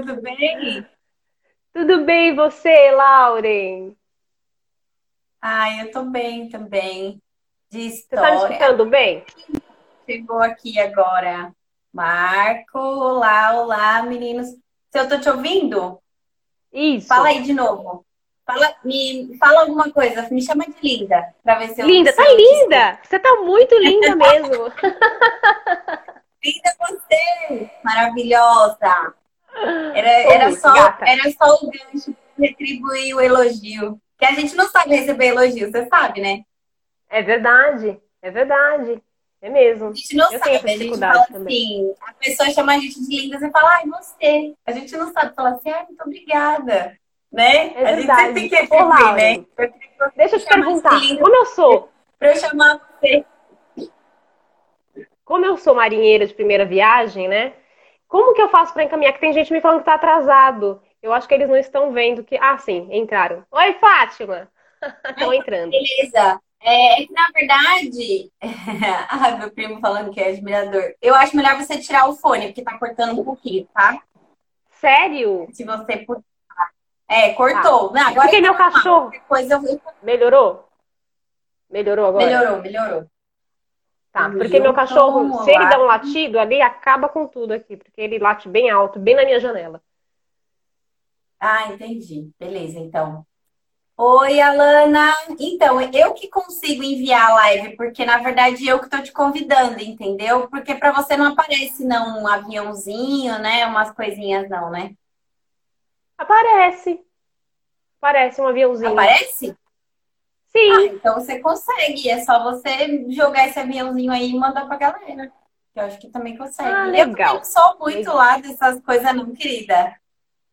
tudo bem? Tudo bem, e você, Lauren? Ai, eu tô bem também. De Você tá me história. escutando bem? Chegou aqui agora. Marco, olá, olá, meninos. Se eu tô te ouvindo, fala Isso. aí de novo. Fala, me fala alguma coisa, me chama de linda, pra ver se eu, Linda, tá linda! Você tá muito linda mesmo. Linda você, maravilhosa. Era, era só, era só o gancho retribuir o elogio. Que a gente não sabe receber elogio, você sabe, né? É verdade, é verdade. É mesmo. A gente não Eu sabe, a gente fala também. assim, a pessoa chama a gente de linda, você fala, ai, você. A gente não sabe falar assim, ai, muito obrigada. Né? É A gente sempre tem verdade. que retribuir, né? Eu deixa eu te perguntar, linda como eu sou, pra eu chamar você. como eu sou marinheira de primeira viagem, né? Como que eu faço pra encaminhar? Que tem gente me falando que tá atrasado. Eu acho que eles não estão vendo que. Ah, sim, entraram. Oi, Fátima! Estão entrando. Beleza. É, é que, na verdade, ai, meu primo falando que é admirador. Eu acho melhor você tirar o fone, porque tá cortando um pouquinho, tá? Sério? Se você puder. É, Tá. cortou. Não, É agora porque tá meu cachorro. Coisa Melhorou? Melhorou agora? Melhorou, melhorou. Tá, porque meu cachorro, se ele dá um latido ali, acaba com tudo aqui, porque ele late bem alto, bem na minha janela. Ah, entendi. Beleza, então. Oi, Alana. Então, eu que consigo enviar a live, porque na verdade eu que tô te convidando, entendeu? Porque para você não aparece não um aviãozinho, né? Umas coisinhas não, né? Aparece. Aparece um aviãozinho. Aparece? Ah, Sim. então você consegue. É só você jogar esse aviãozinho aí e mandar pra galera. Eu acho que também consegue. Ah, Eu legal. não sou muito Legal. lá dessas coisas, não, querida.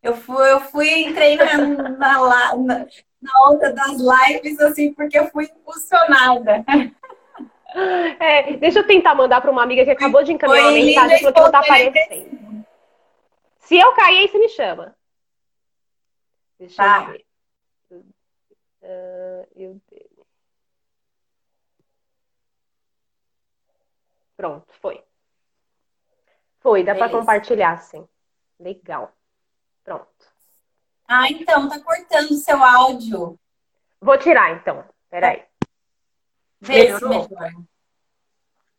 Eu fui, eu fui, entrei na, na, na, na onda das lives, assim, porque eu fui impulsionada. É, deixa eu tentar mandar para uma amiga que acabou de encaminhar uma Foi linda mensagem falou que não tá aparecendo. Se eu cair, aí você me chama. Deixa eu Tá. ver. Ah, eu... Pronto, foi. Foi, dá para Beleza. compartilhar, sim. Legal. Pronto. Ah, então, tá cortando o seu áudio. Vou tirar, então. Peraí. Vê se Melhorou? melhora.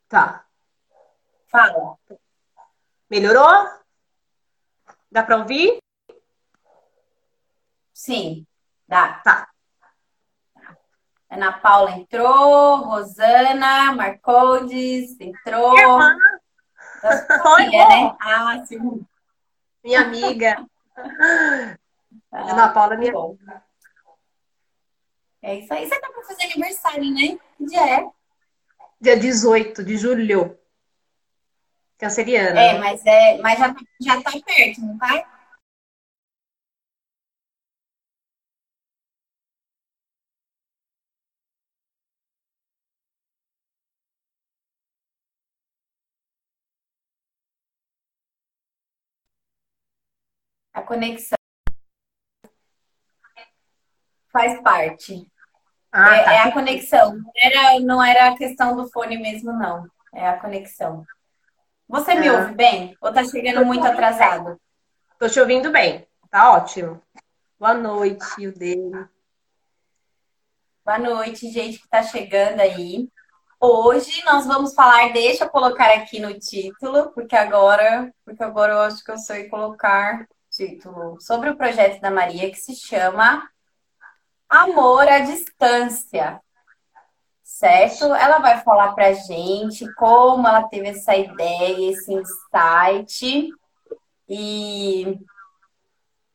Tá. Fala. Melhorou? Dá para ouvir? Sim, dá. Tá. Ana Paula entrou, Rosana, Marcondes entrou. Irmã. Família, né? Ah, sim. Minha amiga. Ah, Ana Paula, minha bom. É isso aí. Você tá pra fazer aniversário, né? Que dia é? Dia 18 de julho. Canceriana. É, mas, é, mas já, tá- já tá perto, não tá? A conexão faz parte. Ah, É, tá. é a conexão. Não era, não era a questão do fone mesmo, não. É a conexão. Você me Ah. ouve bem? Ou tá chegando muito atrasado? Tô te ouvindo bem. Tá ótimo. Boa noite, o dele. Boa noite, gente que tá chegando aí. Hoje nós vamos falar, deixa eu colocar aqui no título, porque agora, porque agora eu acho que eu sei colocar título sobre o projeto da Maria que se chama Amor à Distância. Certo? Ela vai falar pra gente como ela teve essa ideia, esse insight e,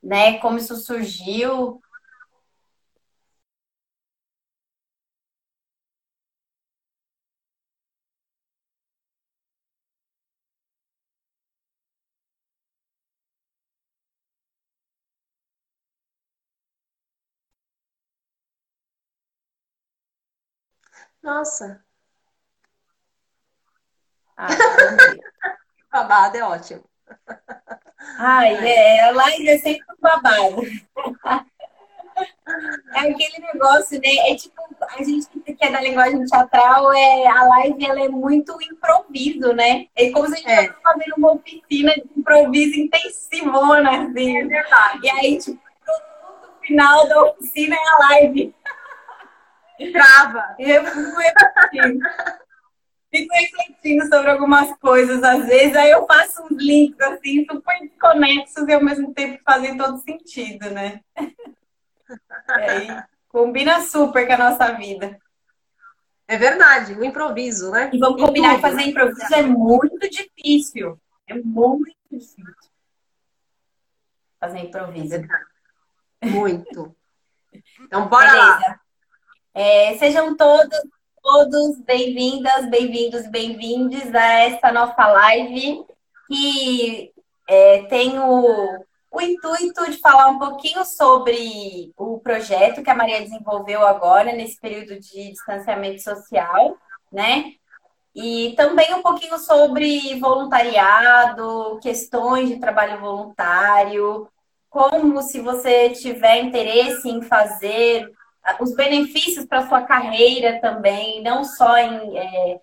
né, como isso surgiu. Nossa, Ah, babado é ótimo. Ai, é, a live é sempre um babado. É aquele negócio, né? É tipo, a gente que é da linguagem teatral, é, a live ela é muito improviso, né? É como se a gente É. estivesse fazendo uma oficina de improviso intensivona, assim. É verdade. E aí, tipo, no final da oficina é a live. Trava. Eu fico refletindo. fico refletindo sobre algumas coisas, às vezes, aí eu faço uns links assim, super conexos e ao mesmo tempo fazem todo sentido, né? E aí, combina super com a nossa vida. É verdade, o improviso, né? E vamos combinar que fazer improviso é muito difícil. É muito difícil. Fazer improviso. É muito. Então, bora Beleza. lá. É, sejam todos, todos bem-vindas, bem-vindos, bem-vindes a esta nossa live que é, tem o, o intuito de falar um pouquinho sobre o projeto que a Maria desenvolveu agora, nesse período de distanciamento social, né? E também um pouquinho sobre voluntariado, questões de trabalho voluntário, como se você tiver interesse em fazer os benefícios para sua carreira também, não só em, é,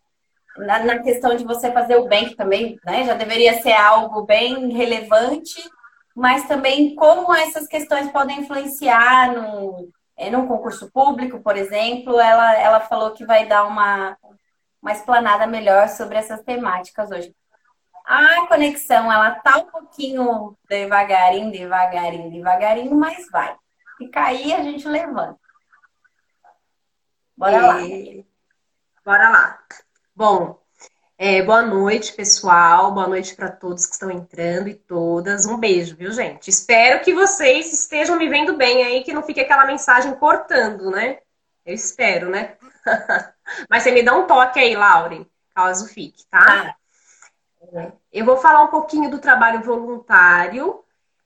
na, na, questão de você fazer o bem, que também né, já deveria ser algo bem relevante, mas também como essas questões podem influenciar no, é, num concurso público, por exemplo. Ela, ela falou que vai dar uma, uma explanada melhor sobre essas temáticas hoje. A conexão, ela tá um pouquinho devagarinho, devagarinho, devagarinho, mas vai. Se cair, a gente levanta. Bora lá. Bora lá. Bom, é, boa noite, pessoal. Boa noite para todos que estão entrando e todas. Um beijo, viu, gente? Espero que vocês estejam me vendo bem aí, que não fique aquela mensagem cortando, né? Eu espero, né? Mas você me dá um toque aí, Lauren, caso fique, tá? tá? Eu vou falar um pouquinho do trabalho voluntário.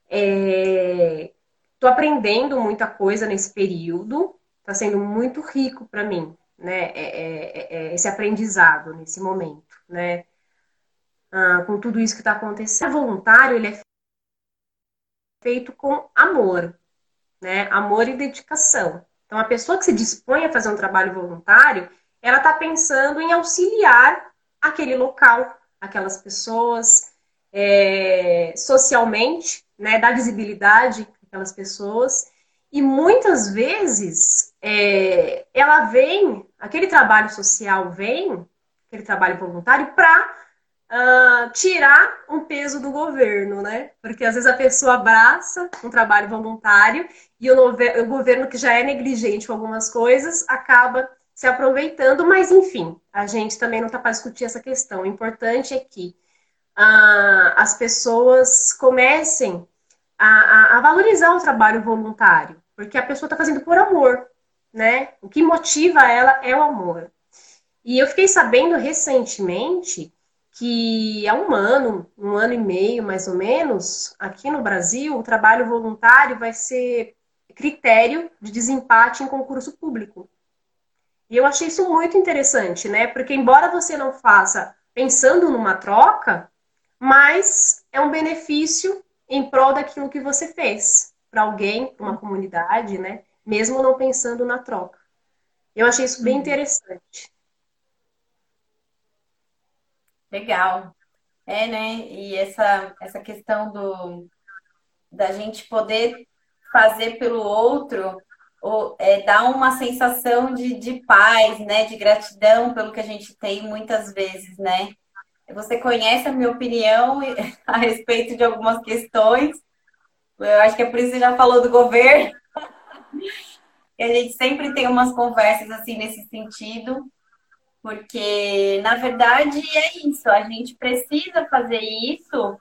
Estou é... aprendendo muita coisa nesse período está sendo muito rico para mim, né? É, é, é, é, esse aprendizado nesse momento, né? Ah, com tudo isso que está acontecendo. O voluntário ele é feito com amor, né? Amor e dedicação. Então, a pessoa que se dispõe a fazer um trabalho voluntário, ela está pensando em auxiliar aquele local, aquelas pessoas, é, socialmente, né? Dar visibilidade àquelas pessoas. E muitas vezes é, ela vem, aquele trabalho social vem, aquele trabalho voluntário, para uh, ah, tirar um peso do governo, né? Porque às vezes a pessoa abraça um trabalho voluntário e o, o governo, que já é negligente com algumas coisas, acaba se aproveitando, mas enfim, a gente também não está para discutir essa questão. O importante é que uh, as pessoas comecem a, a, a valorizar o trabalho voluntário, porque a pessoa está fazendo por amor né? O que motiva ela é o amor. E eu fiquei sabendo recentemente que há um ano, um ano e meio mais ou menos, aqui no Brasil, o trabalho voluntário vai ser critério de desempate em concurso público. E eu achei isso muito interessante, né? Porque embora você não faça pensando numa troca, mas é um benefício em prol daquilo que você fez para alguém, para uma comunidade, né? Mesmo não pensando na troca. Eu achei isso bem uhum. interessante. Legal. É, né? E essa, essa questão do da gente poder fazer pelo outro ou, é, dá uma sensação de, de paz, né? De gratidão pelo que a gente tem muitas vezes, né? Você conhece a minha opinião a respeito de algumas questões. Eu acho que é por isso que você já falou do governo. E a gente sempre tem umas conversas assim nesse sentido, porque na verdade é isso, a gente precisa fazer isso,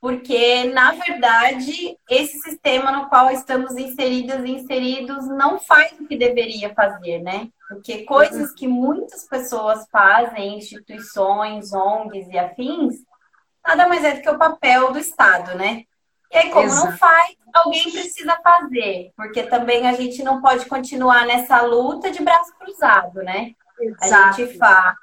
porque na verdade esse sistema no qual estamos inseridas e inseridos não faz o que deveria fazer, né? Porque coisas que muitas pessoas fazem, instituições, ONGs e afins, nada mais é do que o papel do Estado, né? E aí, como Exato. não faz, alguém precisa fazer, porque também a gente não pode continuar nessa luta de braço cruzado, né? Exato. A gente faz,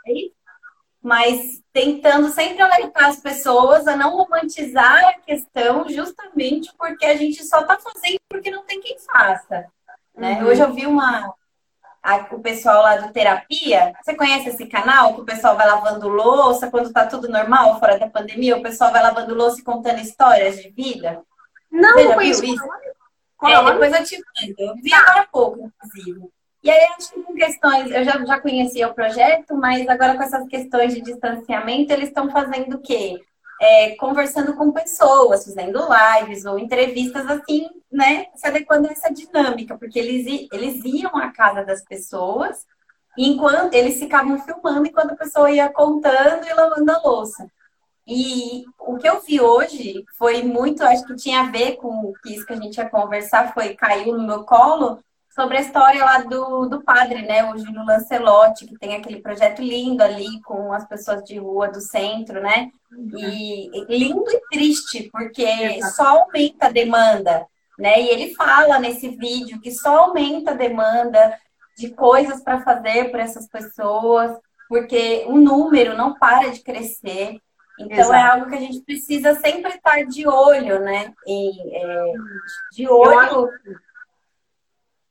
mas tentando sempre alertar as pessoas a não romantizar a questão, justamente porque a gente só está fazendo porque não tem quem faça. Né? Uhum. Hoje eu vi uma, a, o pessoal lá do Terapia. Você conhece esse canal? Que o pessoal vai lavando louça quando tá tudo normal, fora da pandemia, o pessoal vai lavando louça e contando histórias de vida? Não, não conheço isso. É, depois eu te mando. Eu vi agora há pouco, inclusive. E aí, acho que com questões, eu já, já conhecia o projeto, mas agora com essas questões de distanciamento, eles estão fazendo o quê? É, conversando com pessoas, fazendo lives ou entrevistas assim, né? Se adequando a essa dinâmica, porque eles, eles iam à casa das pessoas, enquanto eles ficavam filmando enquanto a pessoa ia contando e lavando a louça. E o que eu vi hoje foi muito, acho que tinha a ver com isso que a gente ia conversar, foi caiu no meu colo, sobre a história lá do, do padre, né, o Júlio Lancelotti, que tem aquele projeto lindo ali com as pessoas de rua do centro, né? E lindo e triste, porque só aumenta a demanda, né? E ele fala nesse vídeo que só aumenta a demanda de coisas para fazer para essas pessoas, porque o número não para de crescer. Então é Exato. é algo que a gente precisa sempre estar de olho, né? E, é, de olho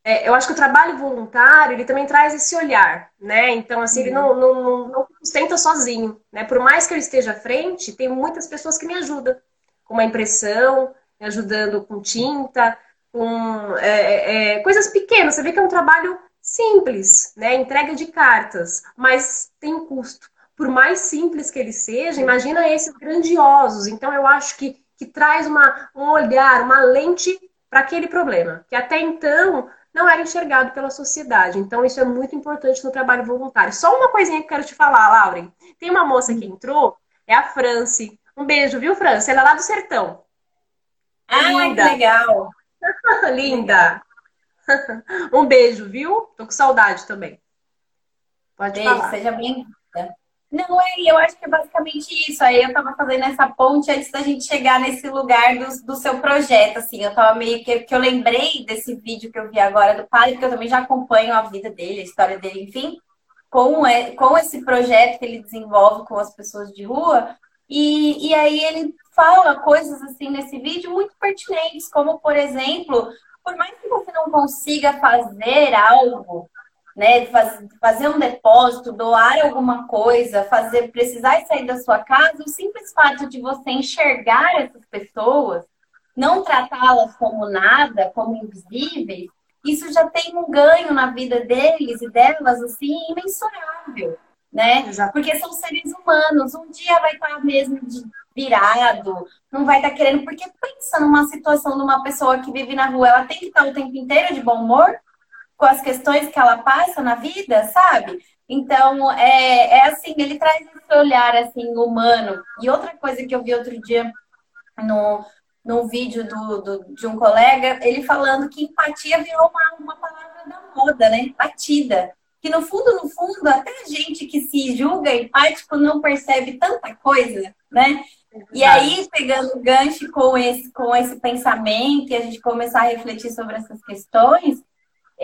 é, eu acho que o trabalho voluntário, ele também traz esse olhar, né? Então, assim, uhum. ele não, não, não sustenta sozinho, né? Por mais que eu esteja à frente, tem muitas pessoas que me ajudam com uma impressão, me ajudando com tinta, com é, é, é, coisas pequenas. Você vê que é um trabalho simples, né? Entrega de cartas, mas tem custo. Por mais simples que ele seja, imagina esses grandiosos. Então, eu acho que, que traz uma, um olhar, uma lente para aquele problema, que até então não era enxergado pela sociedade. Então, isso é muito importante no trabalho voluntário. Só uma coisinha que eu quero te falar, Lauren. Tem uma moça que entrou, é a Franci. Um beijo, viu, Franci? Ela é lá do sertão. Ah, linda. que legal. linda. um beijo, viu? Tô com saudade também. Pode beijo, falar. seja bem-vinda. Não, é, eu acho que é basicamente isso. Aí eu tava fazendo essa ponte antes da gente chegar nesse lugar do, do seu projeto, assim. Eu tava meio que, que eu lembrei desse vídeo que eu vi agora do padre, porque eu também já acompanho a vida dele, a história dele, enfim, com, é, com esse projeto que ele desenvolve com as pessoas de rua. E, e aí ele fala coisas assim nesse vídeo muito pertinentes, como, por exemplo, por mais que você não consiga fazer algo né? Fazer um depósito, doar alguma coisa, fazer precisar sair da sua casa, o simples fato de você enxergar essas pessoas, não tratá-las como nada, como invisíveis, isso já tem um ganho na vida deles e delas assim imensurável, né? Exato. Porque são seres humanos, um dia vai estar mesmo virado, não vai estar querendo, porque pensa numa situação de uma pessoa que vive na rua, ela tem que estar o tempo inteiro de bom humor, com as questões que ela passa na vida, sabe? Então, é, é assim, ele traz esse olhar, assim, humano. E outra coisa que eu vi outro dia no, no vídeo do, do, de um colega, ele falando que empatia virou uma, uma palavra da moda, né? Batida. Que no fundo, no fundo, até a gente que se julga empático não percebe tanta coisa, né? E aí, pegando o gancho com esse, com esse pensamento e a gente começar a refletir sobre essas questões,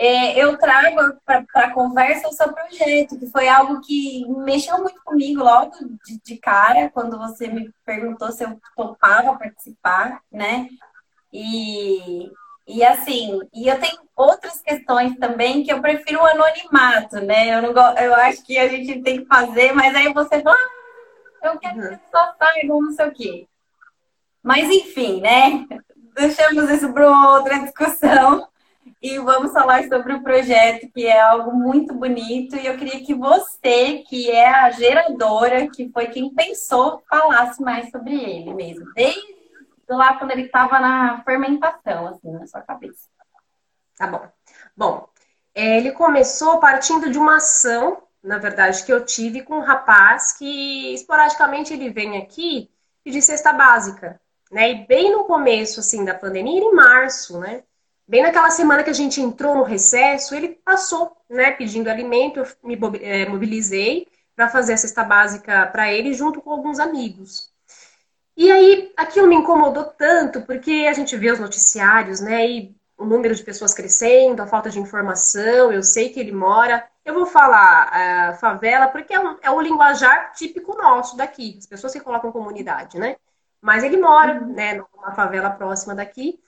é, eu trago para a conversa o seu projeto, que foi algo que mexeu muito comigo logo de, de, cara, quando você me perguntou se eu topava participar, né? E, e assim, e eu tenho outras questões também que eu prefiro o anonimato, né? Eu, não, eu acho que a gente tem que fazer, mas aí você fala, ah, eu quero que só saibam não sei o quê. Mas enfim, né? Deixamos isso para outra discussão e vamos falar sobre o projeto, que é algo muito bonito. E eu queria que você, que é a geradora, que foi quem pensou, falasse mais sobre ele mesmo, desde lá quando ele estava na fermentação, assim, na sua cabeça. Tá bom. Bom, é, ele começou partindo de uma ação, na verdade, que eu tive com um rapaz que esporadicamente ele vem aqui pedir cesta básica, né? E bem no começo, assim, da pandemia, em março, né? Bem naquela semana que a gente entrou no recesso, ele passou, né, pedindo alimento, eu me é, mobilizei para fazer a cesta básica para ele junto com alguns amigos. E aí, aquilo me incomodou tanto, porque a gente vê os noticiários, né, e o número de pessoas crescendo, a falta de informação, eu sei que ele mora. Eu vou falar uh, favela porque é um, é um linguajar típico nosso daqui, as pessoas que colocam comunidade, né? Mas ele mora, uhum. né, numa favela próxima daqui.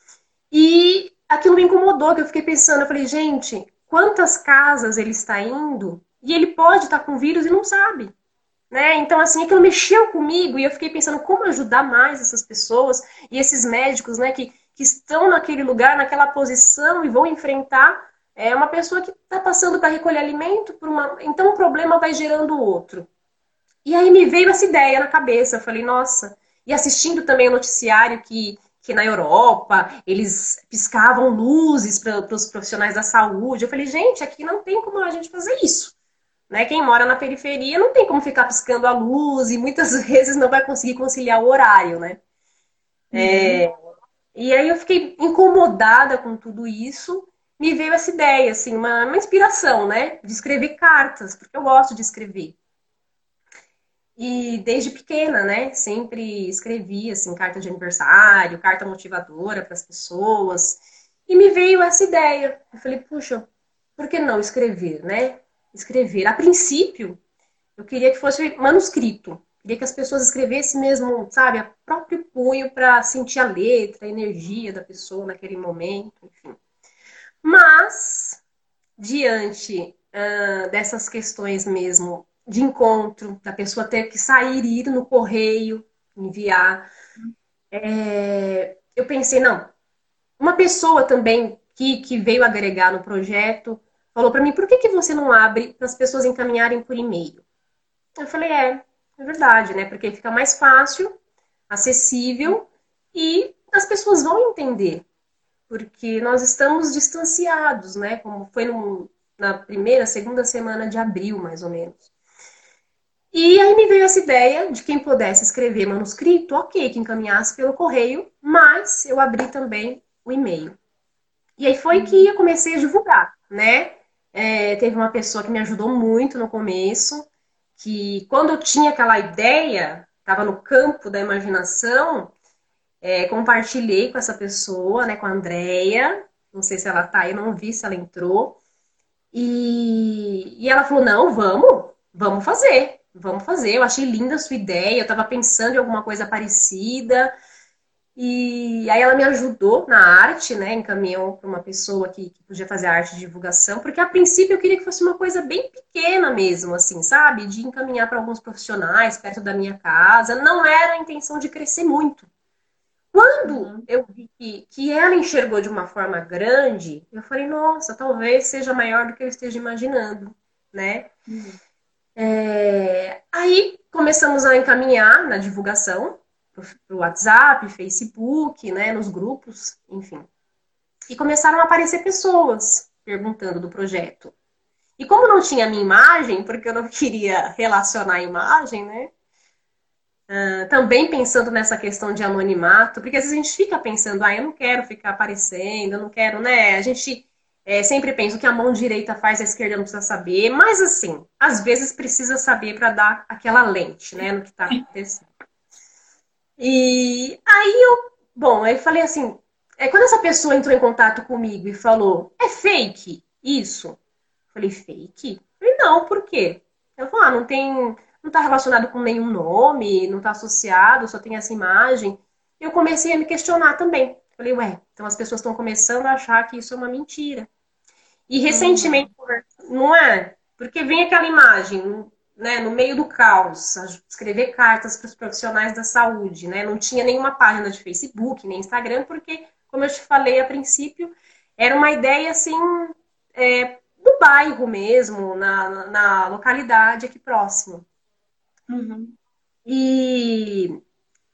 E aquilo me incomodou, que eu fiquei pensando, eu falei, gente, quantas casas ele está indo e ele pode estar com vírus e não sabe. Né? Então, assim, aquilo mexeu comigo e eu fiquei pensando como ajudar mais essas pessoas e esses médicos né, que, que estão naquele lugar, naquela posição e vão enfrentar é, uma pessoa que está passando para recolher alimento, uma... então um problema vai gerando outro. E aí me veio essa ideia na cabeça, eu falei, nossa, e assistindo também o noticiário que que na Europa eles piscavam luzes para os profissionais da saúde. Eu falei, gente, aqui não tem como a gente fazer isso. Né? Quem mora na periferia não tem como ficar piscando a luz e muitas vezes não vai conseguir conciliar o horário, né? Uhum. É, e aí eu fiquei incomodada com tudo isso. Me veio essa ideia, assim, uma, uma inspiração, né? De escrever cartas, porque eu gosto de escrever. E desde pequena, né, sempre escrevi assim carta de aniversário, carta motivadora para as pessoas. E me veio essa ideia. Eu falei, puxa, por que não escrever, né? Escrever. A princípio, eu queria que fosse manuscrito. Queria que as pessoas escrevessem mesmo, sabe, a próprio punho para sentir a letra, a energia da pessoa naquele momento, enfim. Mas, diante uh, dessas questões mesmo de encontro, da pessoa ter que sair e ir no correio, enviar. É, eu pensei, não, uma pessoa também que, que veio agregar no projeto falou para mim, por que, que você não abre para as pessoas encaminharem por e-mail? Eu falei, é, é verdade, né? Porque fica mais fácil, acessível e as pessoas vão entender. Porque nós estamos distanciados, né? Como foi no, na primeira, segunda semana de abril, mais ou menos. E aí me veio essa ideia de quem pudesse escrever manuscrito, ok, que encaminhasse pelo correio, mas eu abri também o e-mail. E aí foi que eu comecei a divulgar, né? É, teve uma pessoa que me ajudou muito no começo, que quando eu tinha aquela ideia, estava no campo da imaginação, é, compartilhei com essa pessoa, né, com a Andrea, não sei se ela tá aí, não vi se ela entrou, e, e ela falou, não, vamos, vamos fazer vamos fazer. Eu achei linda a sua ideia, eu estava pensando em alguma coisa parecida. E aí ela me ajudou na arte, né? Encaminhou para uma pessoa que, que, podia fazer a arte de divulgação, porque a princípio eu queria que fosse uma coisa bem pequena mesmo, assim, sabe? De encaminhar para alguns profissionais perto da minha casa. Não era a intenção de crescer muito. Quando uhum. eu vi que, que ela enxergou de uma forma grande, eu falei, nossa, talvez seja maior do que eu esteja imaginando, né? Uhum. É, aí começamos a encaminhar na divulgação para o WhatsApp, Facebook, né, nos grupos, enfim. E começaram a aparecer pessoas perguntando do projeto. E como não tinha minha imagem, porque eu não queria relacionar a imagem, né? Uh, também pensando nessa questão de anonimato, porque às vezes a gente fica pensando, ah, eu não quero ficar aparecendo, eu não quero, né? A gente é, sempre penso que a mão direita faz, a esquerda não precisa saber, mas assim, às vezes precisa saber para dar aquela lente, né, no que está acontecendo. E aí eu, bom, aí falei assim, é, quando essa pessoa entrou em contato comigo e falou, é fake isso? Eu falei, fake? Eu falei, não, por quê? Ela falou, ah, não tem, não está relacionado com nenhum nome, não está associado, só tem essa imagem. Eu comecei a me questionar também. Falei, ué, então as pessoas estão começando a achar que isso é uma mentira. E recentemente, não é? Porque vem aquela imagem, né, no meio do caos, escrever cartas para os profissionais da saúde, né? Não tinha nenhuma página de Facebook, nem Instagram, porque, como eu te falei a princípio, era uma ideia assim é, do bairro mesmo, na, na localidade aqui próximo. Uhum. E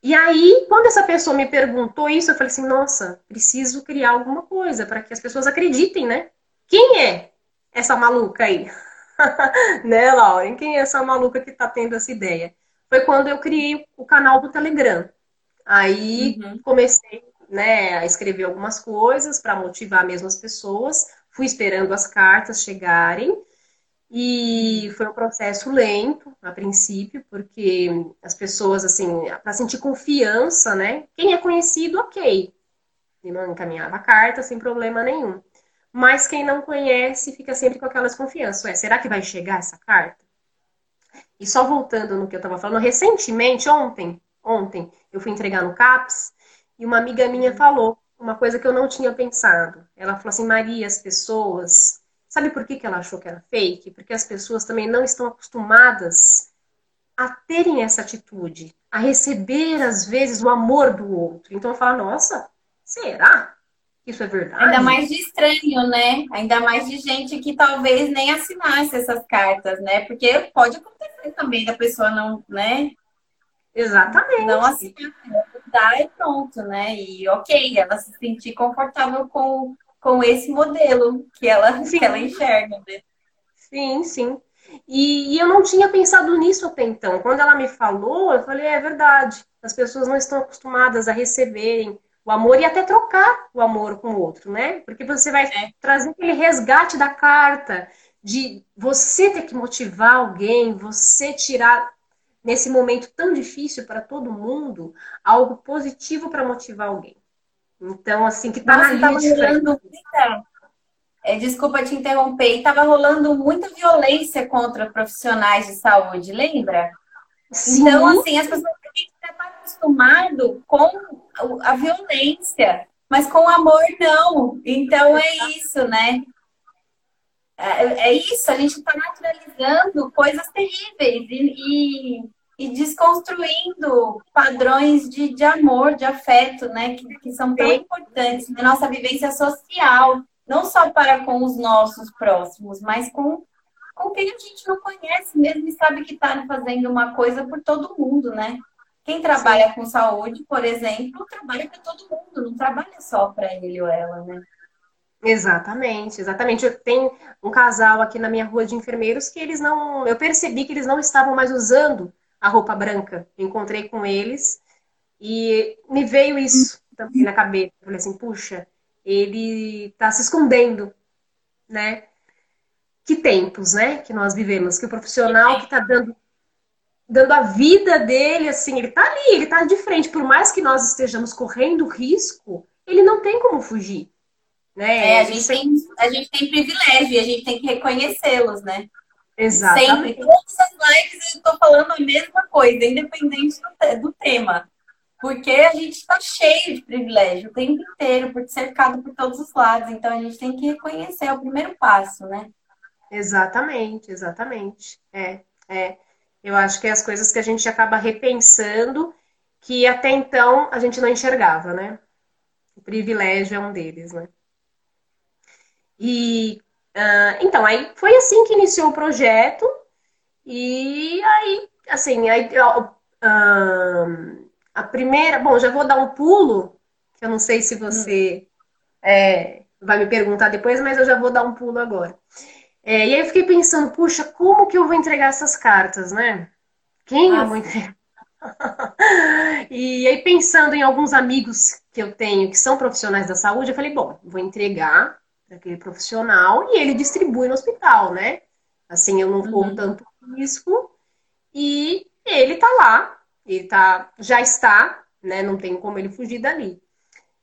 e aí, quando essa pessoa me perguntou isso, eu falei assim: nossa, preciso criar alguma coisa para que as pessoas acreditem, né? Quem é essa maluca aí? né, Lauren? Quem é essa maluca que tá tendo essa ideia? Foi quando eu criei o canal do Telegram. Aí uhum. comecei né, a escrever algumas coisas para motivar mesmo as pessoas. Fui esperando as cartas chegarem. E foi um processo lento, a princípio, porque as pessoas, assim, para sentir confiança, né? Quem é conhecido, ok. E não encaminhava carta sem problema nenhum. Mas quem não conhece fica sempre com aquela desconfiança. Ué, será que vai chegar essa carta? E só voltando no que eu estava falando, recentemente, ontem, ontem, eu fui entregar no CAPS e uma amiga minha falou uma coisa que eu não tinha pensado. Ela falou assim, Maria, as pessoas Sabe por que, que ela achou que era fake? Porque as pessoas também não estão acostumadas a terem essa atitude, a receber, às vezes, o amor do outro. Então fala, nossa, será? Isso é verdade? Ainda mais de estranho, né? Ainda mais de gente que talvez nem assinasse essas cartas, né? Porque pode acontecer também da pessoa não, né? Exatamente. Não assinar, dá e pronto, né? E ok, ela se sentir confortável com, com esse modelo que ela, que ela enxerga, né? Sim, sim. E, e, eu não tinha pensado nisso até então. Quando ela me falou, eu falei, é verdade. As pessoas não estão acostumadas a receberem o amor e até trocar o amor com o outro, né? Porque você vai é. trazer aquele resgate da carta de você ter que motivar alguém, você tirar nesse momento tão difícil para todo mundo algo positivo para motivar alguém. Então, assim, que tá Nossa, na linha é, desculpa te interromper, e estava rolando muita violência contra profissionais de saúde, lembra? Sim. Então, assim, as pessoas acostumado com a violência, mas com amor não. Então é isso, né? É, é isso, a gente está naturalizando coisas terríveis e, e, e, desconstruindo padrões de, de amor, de afeto, né? Que, que são tão importantes na nossa vivência social não só para com os nossos próximos, mas com, com quem a gente não conhece mesmo e sabe que está fazendo uma coisa por todo mundo, né? Quem trabalha Sim. com saúde, por exemplo, trabalha para todo mundo, não trabalha só para ele ou ela, né? Exatamente, exatamente. Eu tenho um casal aqui na minha rua de enfermeiros que eles não. Eu percebi que eles não estavam mais usando a roupa branca. encontrei com eles e me veio isso também na cabeça. Eu falei assim, puxa, ele está se escondendo, né? Que tempos, né? Que nós vivemos, que o profissional que está dando, dando a vida dele, assim, ele está ali, ele está de frente. Por mais que nós estejamos correndo risco, ele não tem como fugir. Né? É, a gente, tem, a gente tem privilégio e a gente tem que reconhecê-los, né? Exatamente. Sempre, todas as lives eu estou falando a mesma coisa, independente do, do tema. Porque a gente está cheio de privilégio o tempo inteiro, por cercado por todos os lados. Então a gente tem que reconhecer, é o primeiro passo, né? Exatamente, exatamente. É, é. Eu acho que é as coisas que a gente acaba repensando que até então a gente não enxergava, né? O privilégio é um deles, né? E uh, então aí foi assim que iniciou o projeto e aí assim aí uh, a primeira, bom, já vou dar um pulo, que eu não sei se você é, vai me perguntar depois, mas eu já vou dar um pulo agora. É, e aí eu fiquei pensando, puxa, como que eu vou entregar essas cartas, né? Quem Nossa. eu vou entregar? e aí pensando em alguns amigos que eu tenho que são profissionais da saúde, eu falei, bom, vou entregar para aquele profissional e ele distribui no hospital, né? Assim eu não corro uhum. tanto risco e ele tá lá ele tá, já está, né? Não tem como ele fugir dali.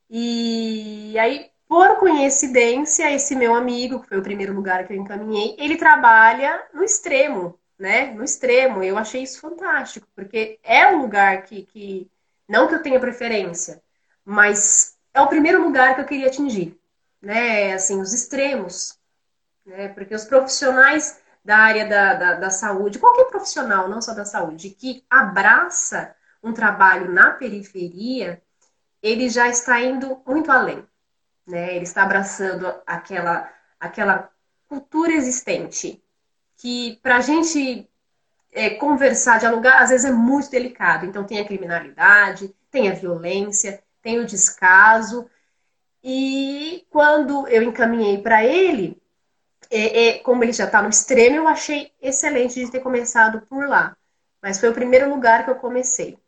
E aí, por coincidência, esse meu amigo, que foi o primeiro lugar que eu encaminhei, ele trabalha no extremo, né? No extremo. Eu achei isso fantástico, porque é um lugar que, que não que eu tenha preferência, mas é o primeiro lugar que eu queria atingir, né? Assim, os extremos, né? Porque os profissionais da área da, da, da, saúde, qualquer profissional, não só da saúde, que abraça um trabalho na periferia, ele já está indo muito além. Né? Ele está abraçando aquela, aquela cultura existente, que para a gente é, conversar, dialogar, às vezes é muito delicado. Então tem a criminalidade, tem a violência, tem o descaso. E quando eu encaminhei para ele, é, é, como ele já está no extremo, eu achei excelente de ter começado por lá. Mas foi o primeiro lugar que eu comecei.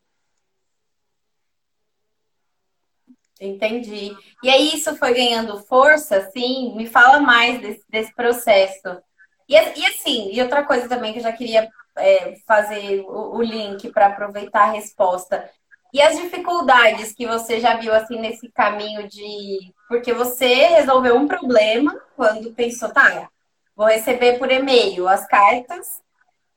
Entendi. E aí isso foi ganhando força, assim? Me fala mais desse, desse processo. E, e, assim, e outra coisa também que eu já queria é, fazer o, o link para aproveitar a resposta. E as dificuldades que você já viu assim nesse caminho de. Porque você resolveu um problema quando pensou, tá, vou receber por e-mail as cartas.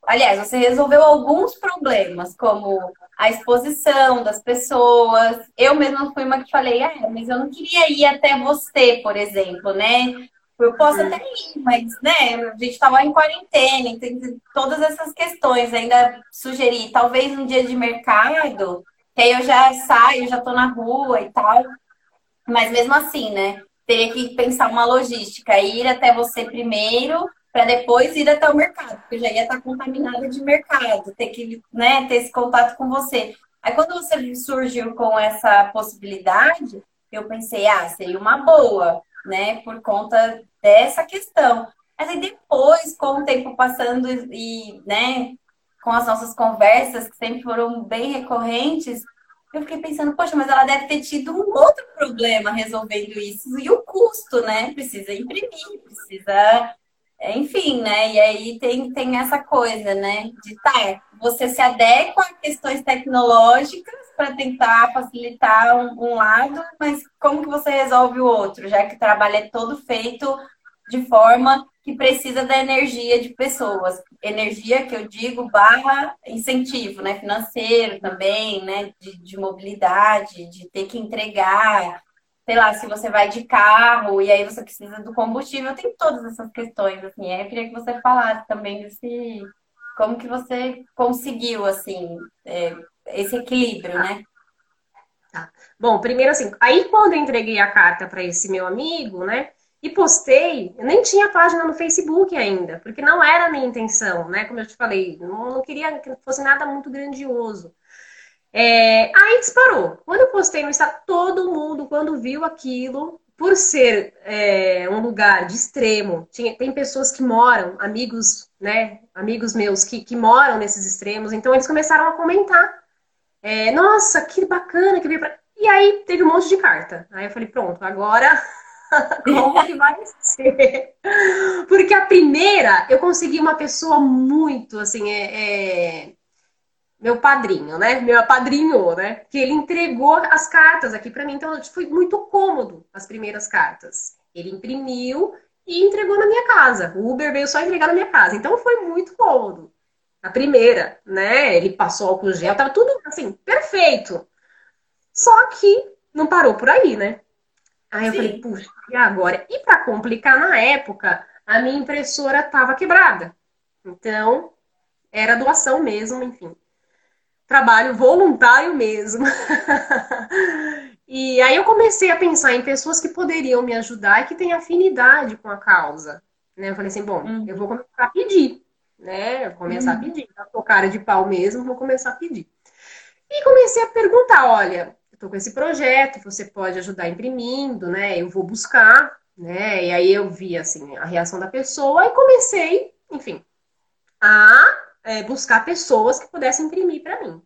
Aliás, você resolveu alguns problemas, como a exposição das pessoas. Eu mesma fui uma que falei, é, mas eu não queria ir até você, por exemplo, né? Eu posso uhum. até ir, mas, né, a gente estava em quarentena, tem todas essas questões. Ainda sugerir, talvez um dia de mercado, que aí eu já saio, já tô na rua e tal. Mas mesmo assim, né, teria que pensar uma logística, ir até você primeiro, para depois ir até o mercado, porque já ia estar contaminada de mercado, ter que, né, ter esse contato com você. Aí quando você surgiu com essa possibilidade, eu pensei, ah, seria uma boa, né, por conta dessa questão. Mas aí depois, com o tempo passando e, né, com as nossas conversas, que sempre foram bem recorrentes, eu fiquei pensando, poxa, mas ela deve ter tido um outro problema resolvendo isso. E o custo, né? Precisa imprimir, precisa. Enfim, né? E aí tem, tem essa coisa, né? De tá, você se adequa a questões tecnológicas para tentar facilitar um, um, lado, mas como que você resolve o outro, já que o trabalho é todo feito de forma que precisa da energia de pessoas. Energia que eu digo barra incentivo, né? Financeiro também, né? De, de mobilidade, de ter que entregar. Sei lá, se você vai de carro e aí você precisa do combustível, tem todas essas questões, assim. Eu queria que você falasse também desse... Como que você conseguiu, assim, é, esse equilíbrio, né? Tá. Bom, primeiro assim, aí quando eu entreguei a carta para esse meu amigo, né? E postei, eu nem tinha página no Facebook ainda, porque não era a minha intenção, né? Como eu te falei, não, não queria que fosse nada muito grandioso. É, aí disparou. Quando eu postei no Instagram, todo mundo, quando viu aquilo, por ser é, um lugar de extremo, tinha, tem pessoas que moram, amigos, né? Amigos meus que, que moram nesses extremos, então eles começaram a comentar. É, Nossa, que bacana que veio pra... E aí teve um monte de carta. Aí eu falei, pronto, agora Como que vai ser? Porque a primeira, eu consegui uma pessoa muito, assim, é, é... meu padrinho, né? Meu padrinho, né? Que ele entregou as cartas aqui para mim, então foi muito cômodo as primeiras cartas. Ele imprimiu e entregou na minha casa. O Uber veio só entregar na minha casa, então foi muito cômodo. A primeira, né? Ele passou álcool gel, tava tudo assim, perfeito. Só que não parou por aí, né? Aí eu Sim. falei, puxa, e agora? E para complicar, na época, a minha impressora estava quebrada. Então, era doação mesmo, enfim. Trabalho voluntário mesmo. e aí eu comecei a pensar em pessoas que poderiam me ajudar e que têm afinidade com a causa. Né? Eu falei assim, bom, uhum. eu vou começar a pedir. Né? Eu vou começar uhum. a pedir. Eu tô cara de pau mesmo, vou começar a pedir. E comecei a perguntar, olha, estou com esse projeto, você pode ajudar imprimindo, né? Eu vou buscar, né? E aí eu vi assim a reação da pessoa e comecei, enfim, a é, buscar pessoas que pudessem imprimir para mim.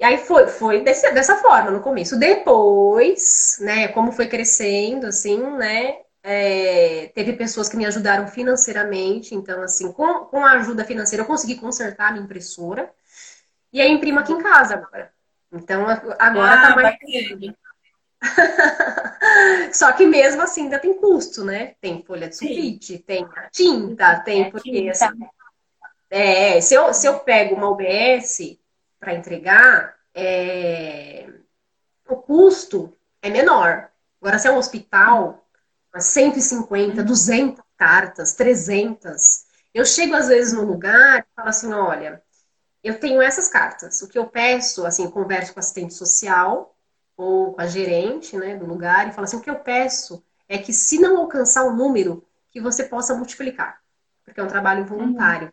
E aí foi, foi desse, dessa forma no começo. Depois, né, como foi crescendo, assim, né, é, teve pessoas que me ajudaram financeiramente. Então, assim, com, com a ajuda financeira, eu consegui consertar a minha impressora. E aí imprimo aqui em casa agora. Então agora tá ah, tá mais. Só que mesmo assim ainda tem custo, né? Tem folha de sulfite, tem tinta, tem é, porque tinta. Assim, é, se eu, se eu pego uma OBS para entregar, é, o custo é menor. Agora, se é um hospital, 150, 200 cartas, 300, eu chego às vezes no lugar e falo assim: olha, eu tenho essas cartas. O que eu peço, assim, eu converso com assistente social ou com a gerente né, do lugar e falo assim, o que eu peço é que se não alcançar o número, que você possa multiplicar. Porque é um trabalho voluntário.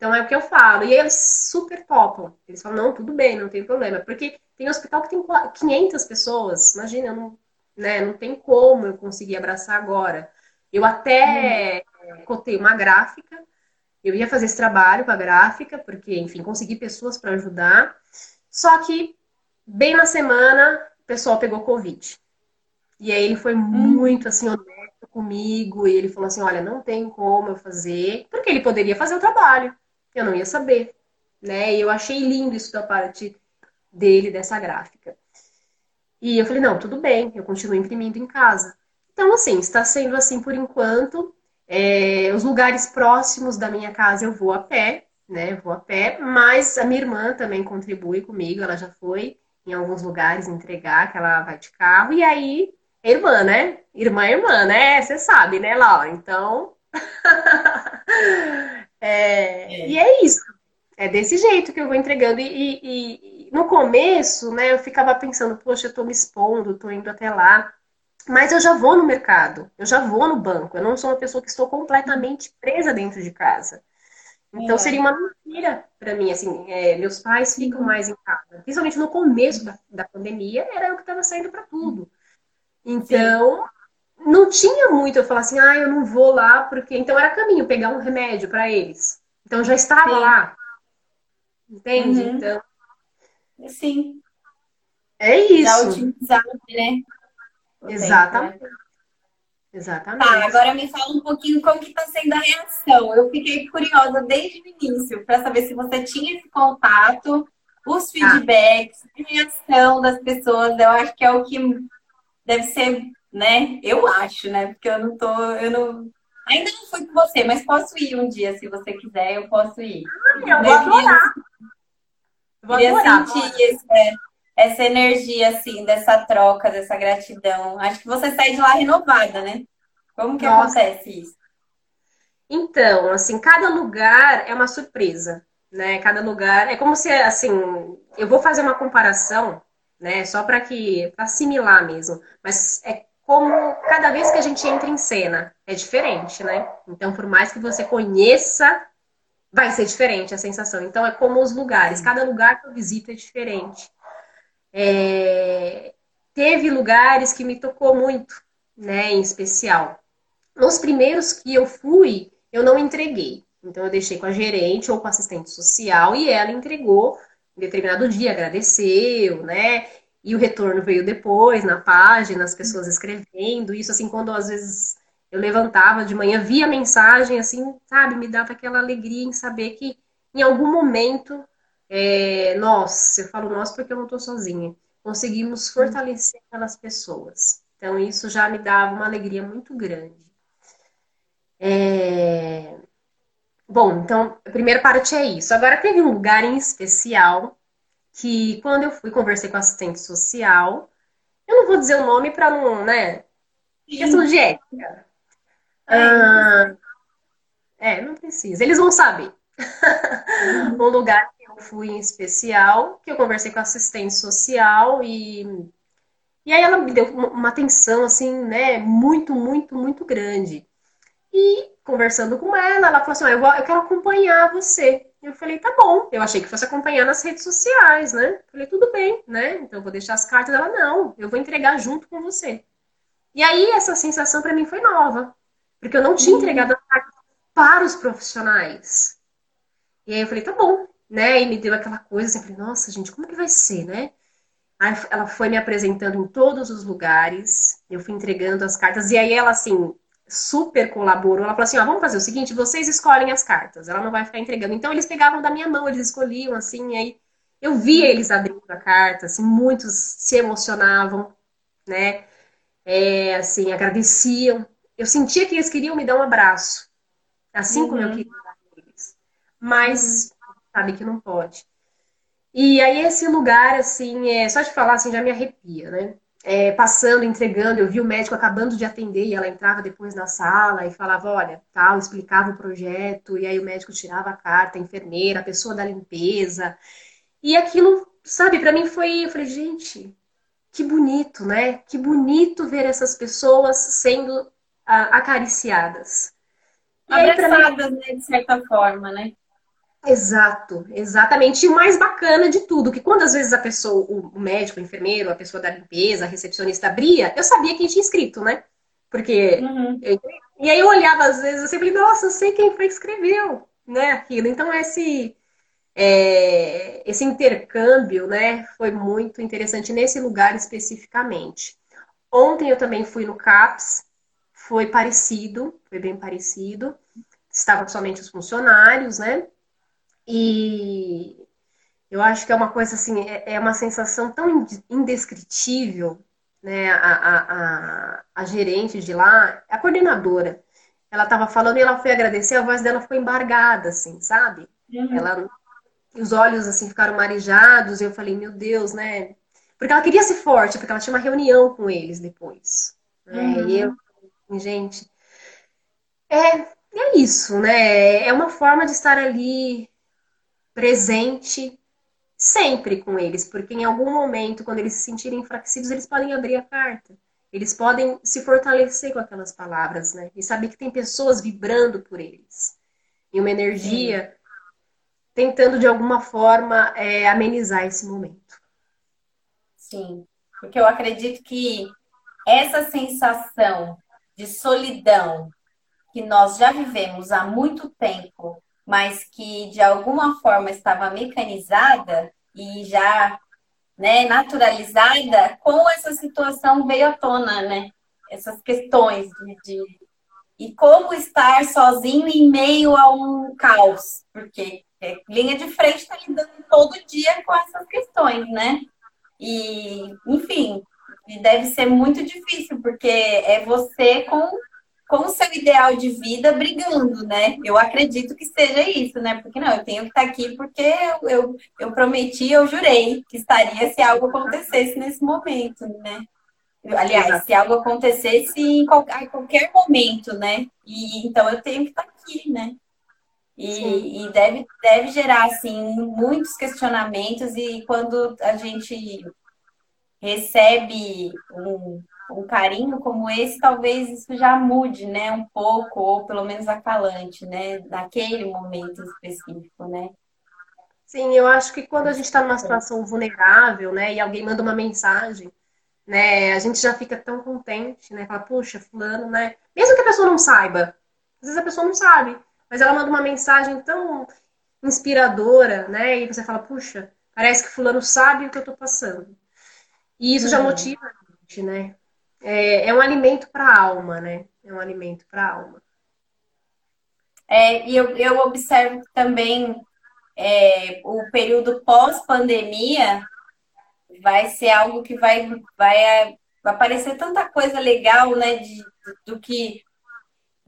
Então é o que eu falo. E eles super topam. Eles falam, não, tudo bem, não tem problema. Porque tem hospital que tem 500 pessoas. Imagina, não, né, não tem como eu conseguir abraçar agora. Eu até uhum. cotei uma gráfica eu ia fazer esse trabalho com a gráfica, porque, enfim, consegui pessoas para ajudar. Só que, bem na semana, o pessoal pegou Covid. E aí ele foi hum. muito, assim, honesto comigo. E ele falou assim: olha, não tem como eu fazer. Porque ele poderia fazer o trabalho. Eu não ia saber. Né? E eu achei lindo isso da parte dele, dessa gráfica. E eu falei: não, tudo bem, eu continuo imprimindo em casa. Então, assim, está sendo assim por enquanto. É, os lugares próximos da minha casa eu vou a pé, né? Vou a pé, mas a minha irmã também contribui comigo, ela já foi em alguns lugares entregar, que ela vai de carro, e aí Irmã, né? Irmã, irmã, né? Você sabe, né, Laura? Então. é... É. E é isso. É desse jeito que eu vou entregando. E, e, e, no começo, né, eu ficava pensando, poxa, eu tô me expondo, tô indo até lá. Mas eu já vou no mercado, eu já vou no banco. Eu não sou uma pessoa que estou completamente presa dentro de casa. Então é. seria uma mentira para mim, assim, é, meus pais ficam mais em casa. Principalmente no começo da, da pandemia, era eu que estava saindo para tudo. Então, Sim. Não tinha muito eu falar assim, ah, eu não vou lá, porque então era caminho pegar um remédio para eles. Então já estava Sim. lá. Entende? Uhum. Então. Sim. É isso. Já utilizava, né? Exatamente. Exatamente. Tá, agora me fala um pouquinho como que está sendo a reação. Eu fiquei curiosa desde o início para saber se você tinha esse contato, os tá. feedbacks, ah. a reação das pessoas. Eu acho que é o que deve ser, né? Eu acho, né? Porque eu não tô, eu não ainda não fui com você, mas posso ir um dia se você quiser, eu posso ir. Eu vou adorar. Vou queria adorar, sentir esse, é, essa energia, assim, dessa troca, dessa gratidão. Acho que você sai de lá renovada, né? Como que Nossa. acontece isso? Então, assim, cada lugar é uma surpresa, né? Cada lugar é como se, assim, eu vou fazer uma comparação, né? Só para que pra assimilar mesmo. Mas é como cada vez que a gente entra em cena é diferente, né? Então, por mais que você conheça, vai ser diferente a sensação. Então, é como os lugares. Cada lugar que eu visito é diferente. É... Teve lugares que me tocou muito, né, em especial. Nos primeiros que eu fui, eu não entreguei. Então, eu deixei com a gerente ou com a assistente social e ela entregou em determinado dia, agradeceu, né? E o retorno veio depois, na página, as pessoas escrevendo. Isso, assim, quando às vezes eu levantava de manhã, via a mensagem, assim, sabe? Me dava aquela alegria em saber que em algum momento é, nós, eu falo nós porque eu não estou sozinha, conseguimos fortalecer aquelas pessoas. Então, isso já me dava uma alegria muito grande. É... Bom, então, a primeira parte é isso. Agora, teve um lugar em especial que, quando eu fui conversei com a assistente social, eu não vou dizer o nome para não, né? Questão de ética. Ah, é, não precisa. Eles vão saber. um lugar fui em especial, que eu conversei com a assistente social e e aí ela me deu uma atenção assim, né, muito, muito, muito grande. E conversando com ela, ela falou assim: ah, eu, eu quero acompanhar você. Eu falei, tá bom. Eu achei que fosse acompanhar nas redes sociais, né? Falei, tudo bem, né? Então eu vou deixar as cartas. Ela, não, eu vou entregar junto com você. E aí essa sensação para mim foi nova, porque eu não tinha uhum. entregado as cartas para os profissionais. E aí eu falei, tá bom, né? E me deu aquela coisa, assim, falei, nossa, gente, como que vai ser, né? Aí ela foi me apresentando em todos os lugares, eu fui entregando as cartas, e aí ela, assim, super colaborou. Ela falou assim: ó, vamos fazer o seguinte, vocês escolhem as cartas, ela não vai ficar entregando. Então eles pegavam da minha mão, eles escolhiam, assim, e aí eu via eles abrindo a carta, assim, muitos se emocionavam, né? É, assim, agradeciam. Eu sentia que eles queriam me dar um abraço, assim uhum. como eu uhum. queria dar eles. Mas uhum sabe que não pode. E aí esse lugar, assim, é, só de falar, assim, já me arrepia, né? É, passando, entregando, eu vi o médico acabando de atender e ela entrava depois na sala e falava, olha, tal, explicava o projeto, e aí o médico tirava a carta, a enfermeira, a pessoa da limpeza. E aquilo, sabe, para mim foi, eu falei, gente, que bonito, né? Que bonito ver essas pessoas sendo ah, acariciadas. Abraçadas, mim... né, de certa forma, né? Exato, exatamente. E o mais bacana de tudo, que quando às vezes a pessoa, o médico, o enfermeiro, a pessoa da limpeza, a recepcionista abria, eu sabia quem tinha escrito, né? Porque. Uhum. Eu, e aí eu olhava às vezes, eu sempre, nossa, eu sei quem foi que escreveu, né? Aquilo. Então esse. É, esse intercâmbio, né, foi muito interessante nesse lugar especificamente. Ontem eu também fui no CAPS, foi parecido, foi bem parecido. Estavam somente os funcionários, né? E eu acho que é uma coisa assim, é, é uma sensação tão indescritível, né? A, a, a, a gerente de lá, a coordenadora, ela estava falando e ela foi agradecer, a voz dela foi embargada, assim, sabe? Uhum. Ela, os olhos assim ficaram marejados, e eu falei, meu Deus, né? Porque ela queria ser forte, porque ela tinha uma reunião com eles depois. Né? Uhum. E eu, gente, é, é isso, né? É uma forma de estar ali presente sempre com eles, porque em algum momento, quando eles se sentirem enfraquecidos, eles podem abrir a carta. Eles podem se fortalecer com aquelas palavras, né? E saber que tem pessoas vibrando por eles. E uma energia Sim. tentando, de alguma forma, é, amenizar esse momento. Sim, porque eu acredito que essa sensação de solidão que nós já vivemos há muito tempo, mas que de alguma forma estava mecanizada e já né, naturalizada, com essa situação veio à tona, né? Essas questões de, de... e como estar sozinho em meio a um caos, porque é, linha de frente está lidando todo dia com essas questões, né? E, enfim, deve ser muito difícil, porque é você com com o seu ideal de vida brigando, né? Eu acredito que seja isso, né? Porque não, eu tenho que estar aqui porque eu, eu, eu prometi, eu jurei que estaria se algo acontecesse nesse momento, né? Aliás, Exato. se algo acontecesse em qualquer, a qualquer momento, né? E então eu tenho que estar aqui, né? E, e, deve, deve gerar, assim, muitos questionamentos, e quando a gente recebe um, um carinho como esse, talvez isso já mude, né, um pouco, ou pelo menos acalante, né, naquele momento específico, né? Sim, eu acho que quando a gente está numa situação vulnerável, né, e alguém manda uma mensagem, né, a gente já fica tão contente, né, fala, puxa, fulano, né, mesmo que a pessoa não saiba, às vezes a pessoa não sabe, mas ela manda uma mensagem tão inspiradora, né, e você fala, puxa, parece que fulano sabe o que eu tô passando. E isso uhum. já motiva a gente, né? É, é um alimento para a alma, né? É um alimento para a alma. É, e eu, eu observo também é, o período pós-pandemia vai ser algo que vai, vai, vai aparecer tanta coisa legal, né? De, do que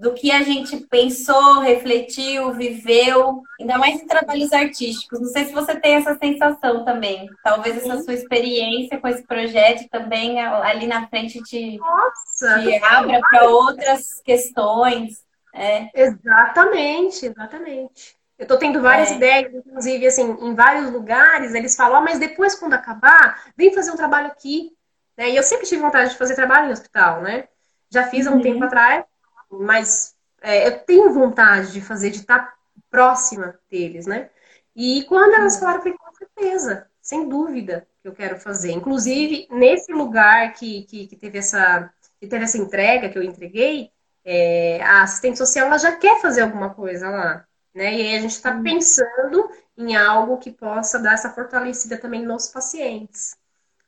do que a gente pensou, refletiu, viveu, ainda mais em trabalhos artísticos. Não sei se você tem essa sensação também. Talvez essa sua experiência com esse projeto também ali na frente te, Nossa, te abra para outras questões. É. Exatamente, exatamente. Eu estou tendo várias é. ideias, inclusive, assim, em vários lugares, eles falam, ah, mas depois, quando acabar, vem fazer um trabalho aqui. Né? E eu sempre tive vontade de fazer trabalho em hospital, né? Já fiz há um uhum. tempo atrás, mas é, eu tenho vontade de fazer, de estar próxima deles, né? E quando elas falaram, eu falei, com certeza, sem dúvida que eu quero fazer. Inclusive, nesse lugar que, que, que teve, essa, que teve essa entrega que eu entreguei, é, a assistente social ela já quer fazer alguma coisa lá. Né? E aí a gente está uhum. pensando em algo que possa dar essa fortalecida também nos pacientes,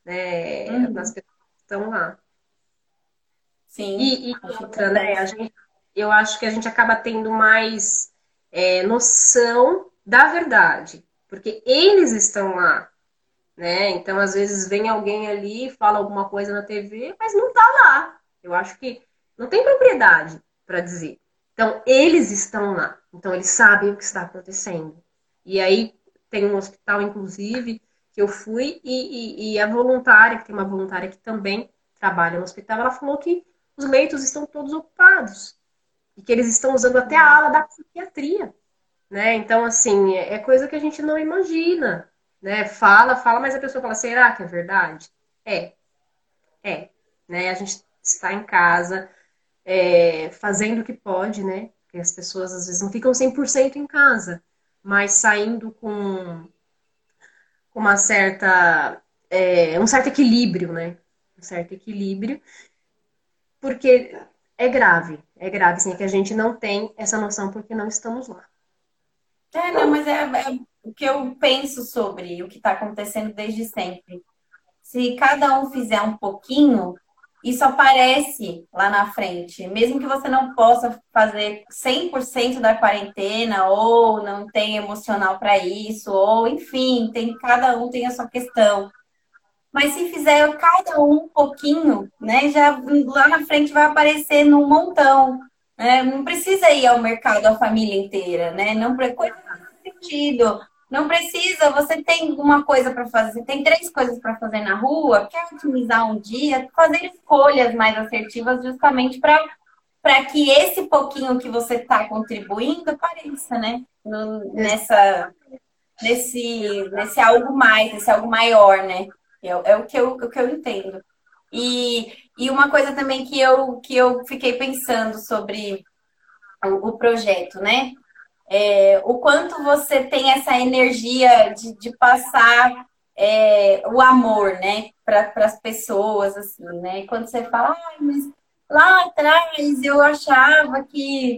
né? Uhum. Nas pessoas que estão lá. Sim. E, e outra, né? A gente, eu acho que a gente acaba tendo mais é, noção da verdade, porque eles estão lá, né? Então, às vezes, vem alguém ali, fala alguma coisa na TV, mas não tá lá. Eu acho que não tem propriedade para dizer. Então, eles estão lá. Então, eles sabem o que está acontecendo. E aí, tem um hospital, inclusive, que eu fui, e, e, e a voluntária, que tem uma voluntária que também trabalha no hospital, ela falou que os leitos estão todos ocupados e que eles estão usando até a ala da psiquiatria, né? Então, assim, é, é coisa que a gente não imagina, né? Fala, fala, mas a pessoa fala, será que é verdade? É, é, né? A gente está em casa, é, fazendo o que pode, né? Porque as pessoas às vezes não ficam 100% em casa, mas saindo com uma certa, é, um certo equilíbrio, né? Um certo equilíbrio porque é grave, é grave, assim, é que a gente não tem essa noção porque não estamos lá. É, não, mas é, é o que eu penso sobre o que está acontecendo desde sempre. Se cada um fizer um pouquinho, isso aparece lá na frente. Mesmo que você não possa fazer 100% da quarentena, ou não tenha emocional para isso, ou enfim, tem cada um tem a sua questão. Mas se fizer cada um pouquinho, né, já lá na frente vai aparecer num montão. Né? Não precisa ir ao mercado a família inteira, né? Não coisa sentido. Não precisa, você tem uma coisa para fazer, tem três coisas para fazer na rua, quer otimizar um dia, fazer escolhas mais assertivas justamente para que esse pouquinho que você está contribuindo apareça, né? No, nessa, nesse, nesse algo mais, nesse algo maior, né? É, é, o, que eu, o que eu entendo. E, e uma coisa também que eu, que eu fiquei pensando sobre o, o projeto, né? é, o quanto você tem essa energia de, de passar é, o amor, né, para as pessoas, assim, né? Quando você fala, ah, mas lá atrás eu achava que,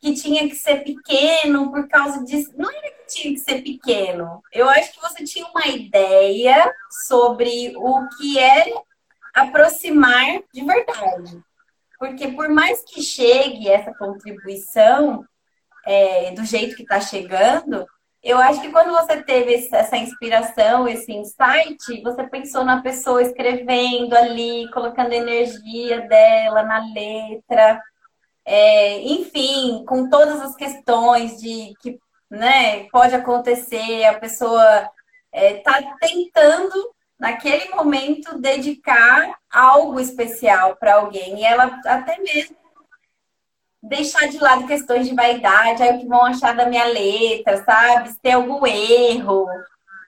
que tinha que ser pequeno por causa disso. Não era que tinha que ser pequeno. Eu acho que você tinha uma ideia sobre o que é aproximar de verdade. Porque por mais que chegue essa contribuição, é, do jeito que está chegando, eu acho que quando você teve essa inspiração, esse insight, você pensou na pessoa escrevendo ali, colocando energia dela na letra, é, enfim, com todas as questões de que né, pode acontecer, a pessoa está é, tentando naquele momento dedicar algo especial para alguém e ela até mesmo deixar de lado questões de vaidade, aí o que vão achar da minha letra, sabe? Se tem algum erro.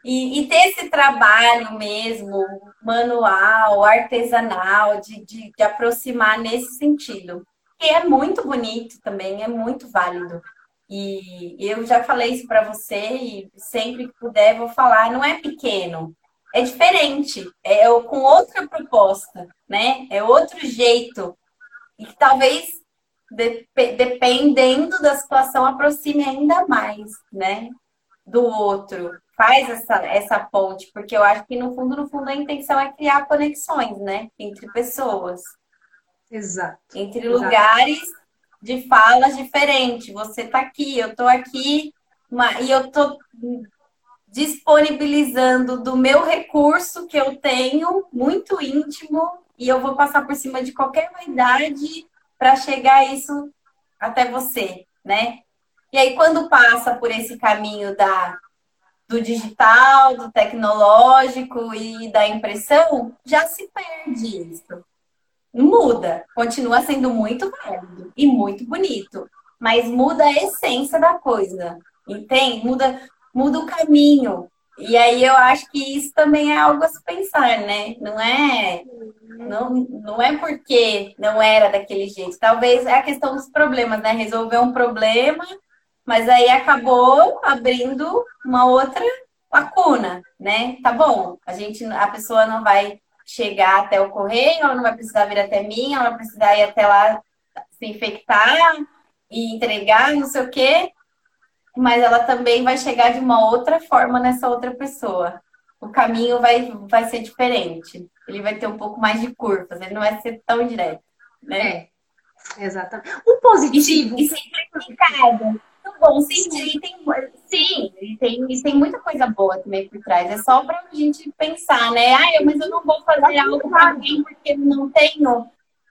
E, e ter esse trabalho mesmo, manual, artesanal, de, de, de aproximar nesse sentido. É muito bonito também, é muito válido. E eu já falei isso para você e sempre que puder vou falar, não é pequeno, é diferente, é com outra proposta, né? É outro jeito. E que talvez de, dependendo da situação, aproxime ainda mais, né? Do outro. Faz essa, essa ponte, porque eu acho que no fundo, no fundo, a intenção é criar conexões, né? Entre pessoas. Exato. Entre Exato. lugares de falas diferentes. Você tá aqui, eu tô aqui, uma, e eu tô disponibilizando do meu recurso que eu tenho, muito íntimo, e eu vou passar por cima de qualquer vaidade para chegar isso até você, né? E aí, quando passa por esse caminho da, do digital, do tecnológico e da impressão, já se perde isso. Muda, continua sendo muito válido e muito bonito, mas muda a essência da coisa, entende? Muda, muda o caminho. E aí eu acho que isso também é algo a se pensar, né? Não é não, não é porque não era daquele jeito. Talvez é a questão dos problemas, né? Resolver um problema, mas aí acabou abrindo uma outra lacuna, né? Tá bom, a gente, a pessoa não vai chegar até o correio, ela não vai precisar vir até mim, ela vai precisar ir até lá se infectar e entregar, não sei o quê, mas ela também vai chegar de uma outra forma nessa outra pessoa. O caminho vai, vai ser diferente ele vai ter um pouco mais de curvas, ele não vai ser tão direto, né? É, exatamente. O positivo. E, e. Muito bom, sim, sim. Tem, sim, e tem, e tem muita coisa boa também por trás. É só pra gente pensar, né? Ah, mas eu não vou fazer algo para alguém porque não tenho.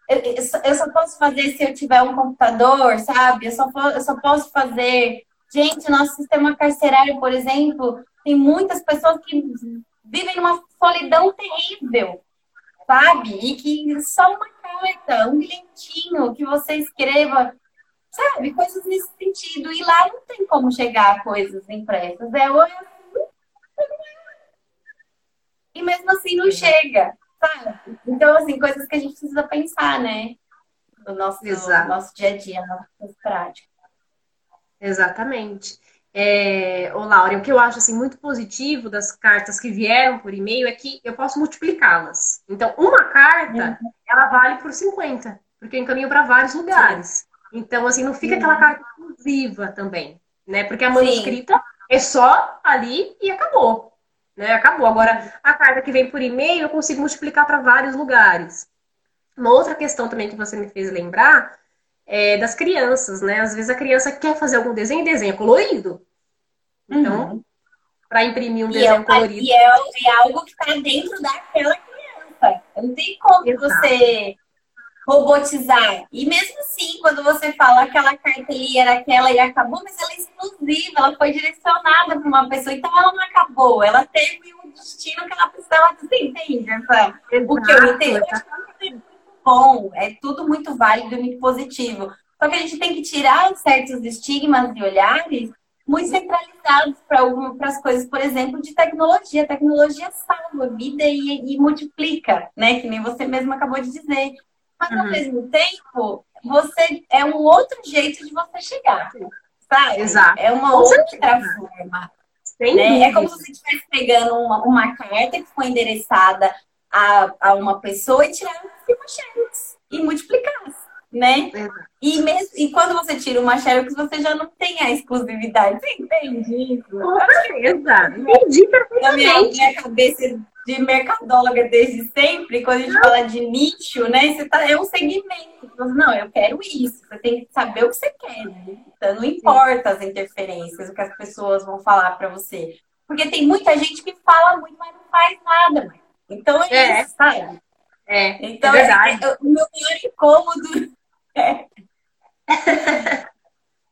Eu, eu, só posso fazer se eu tiver um computador, sabe? Eu só, eu só posso fazer. Gente, nosso sistema carcerário, por exemplo, tem muitas pessoas que vivem numa solidão terrível sabe? E que só uma carta, um bilhetinho que você escreva, sabe? Coisas nesse sentido. E lá não tem como chegar a coisas impressas. É ou é assim, e mesmo assim não chega, sabe? Então, assim, coisas que a gente precisa pensar, né? No nosso, no nosso dia a dia, na nossa prática. Exatamente. É, ô Laura, o que eu acho assim, muito positivo das cartas que vieram por e-mail é que eu posso multiplicá-las. Então, uma carta, uhum. ela vale por 50, porque eu encaminho para vários lugares. Sim. Então, assim, não fica uhum. aquela carta exclusiva também, né? Porque a manuscrita Sim. é só ali e acabou. Né? Acabou. Agora, a carta que vem por e-mail, eu consigo multiplicar para vários lugares. Uma outra questão também que você me fez lembrar é, das crianças, né? Às vezes a criança quer fazer algum desenho, desenho colorido. Então, uhum. para imprimir um e desenho é, colorido. E é, é, algo que está dentro daquela criança. Não tem como Exato. você robotizar. E mesmo assim, sim quando você fala aquela ali era aquela e acabou, mas ela é exclusiva, ela foi direcionada para uma pessoa, então ela não acabou, ela teve um destino que ela precisava dizer, entende? O que eu entendo é muito bom, é tudo muito válido e muito positivo. Só que a gente tem que tirar certos estigmas e olhares muito centralizados para as coisas, por exemplo, de tecnologia. A tecnologia salva a vida e, e, multiplica, né? Que nem você mesmo acabou de dizer. Mas, uhum. ao mesmo tempo, você é um outro jeito de você chegar, sabe? Exato. É uma outra forma. Né? É como se você estivesse pegando uma, uma carta que foi endereçada a, a uma pessoa e tirasse uma xerox e multiplicasse né? E, mesmo, e quando você tira uma Xerox, você já não tem a exclusividade. Você entende isso? Com certeza. Entendi perfeitamente. Na minha, minha cabeça de mercadóloga desde sempre, quando a gente fala de nicho, né? Você tá, é um segmento. Não, eu quero isso. Você tem que saber o que você quer, né? Então, não importa as interferências, o que as pessoas vão falar para você. Porque tem muita gente que fala muito, mas não faz nada. Então é, é. isso, sabe? É, então, é verdade. É, o meu maior incômodo é.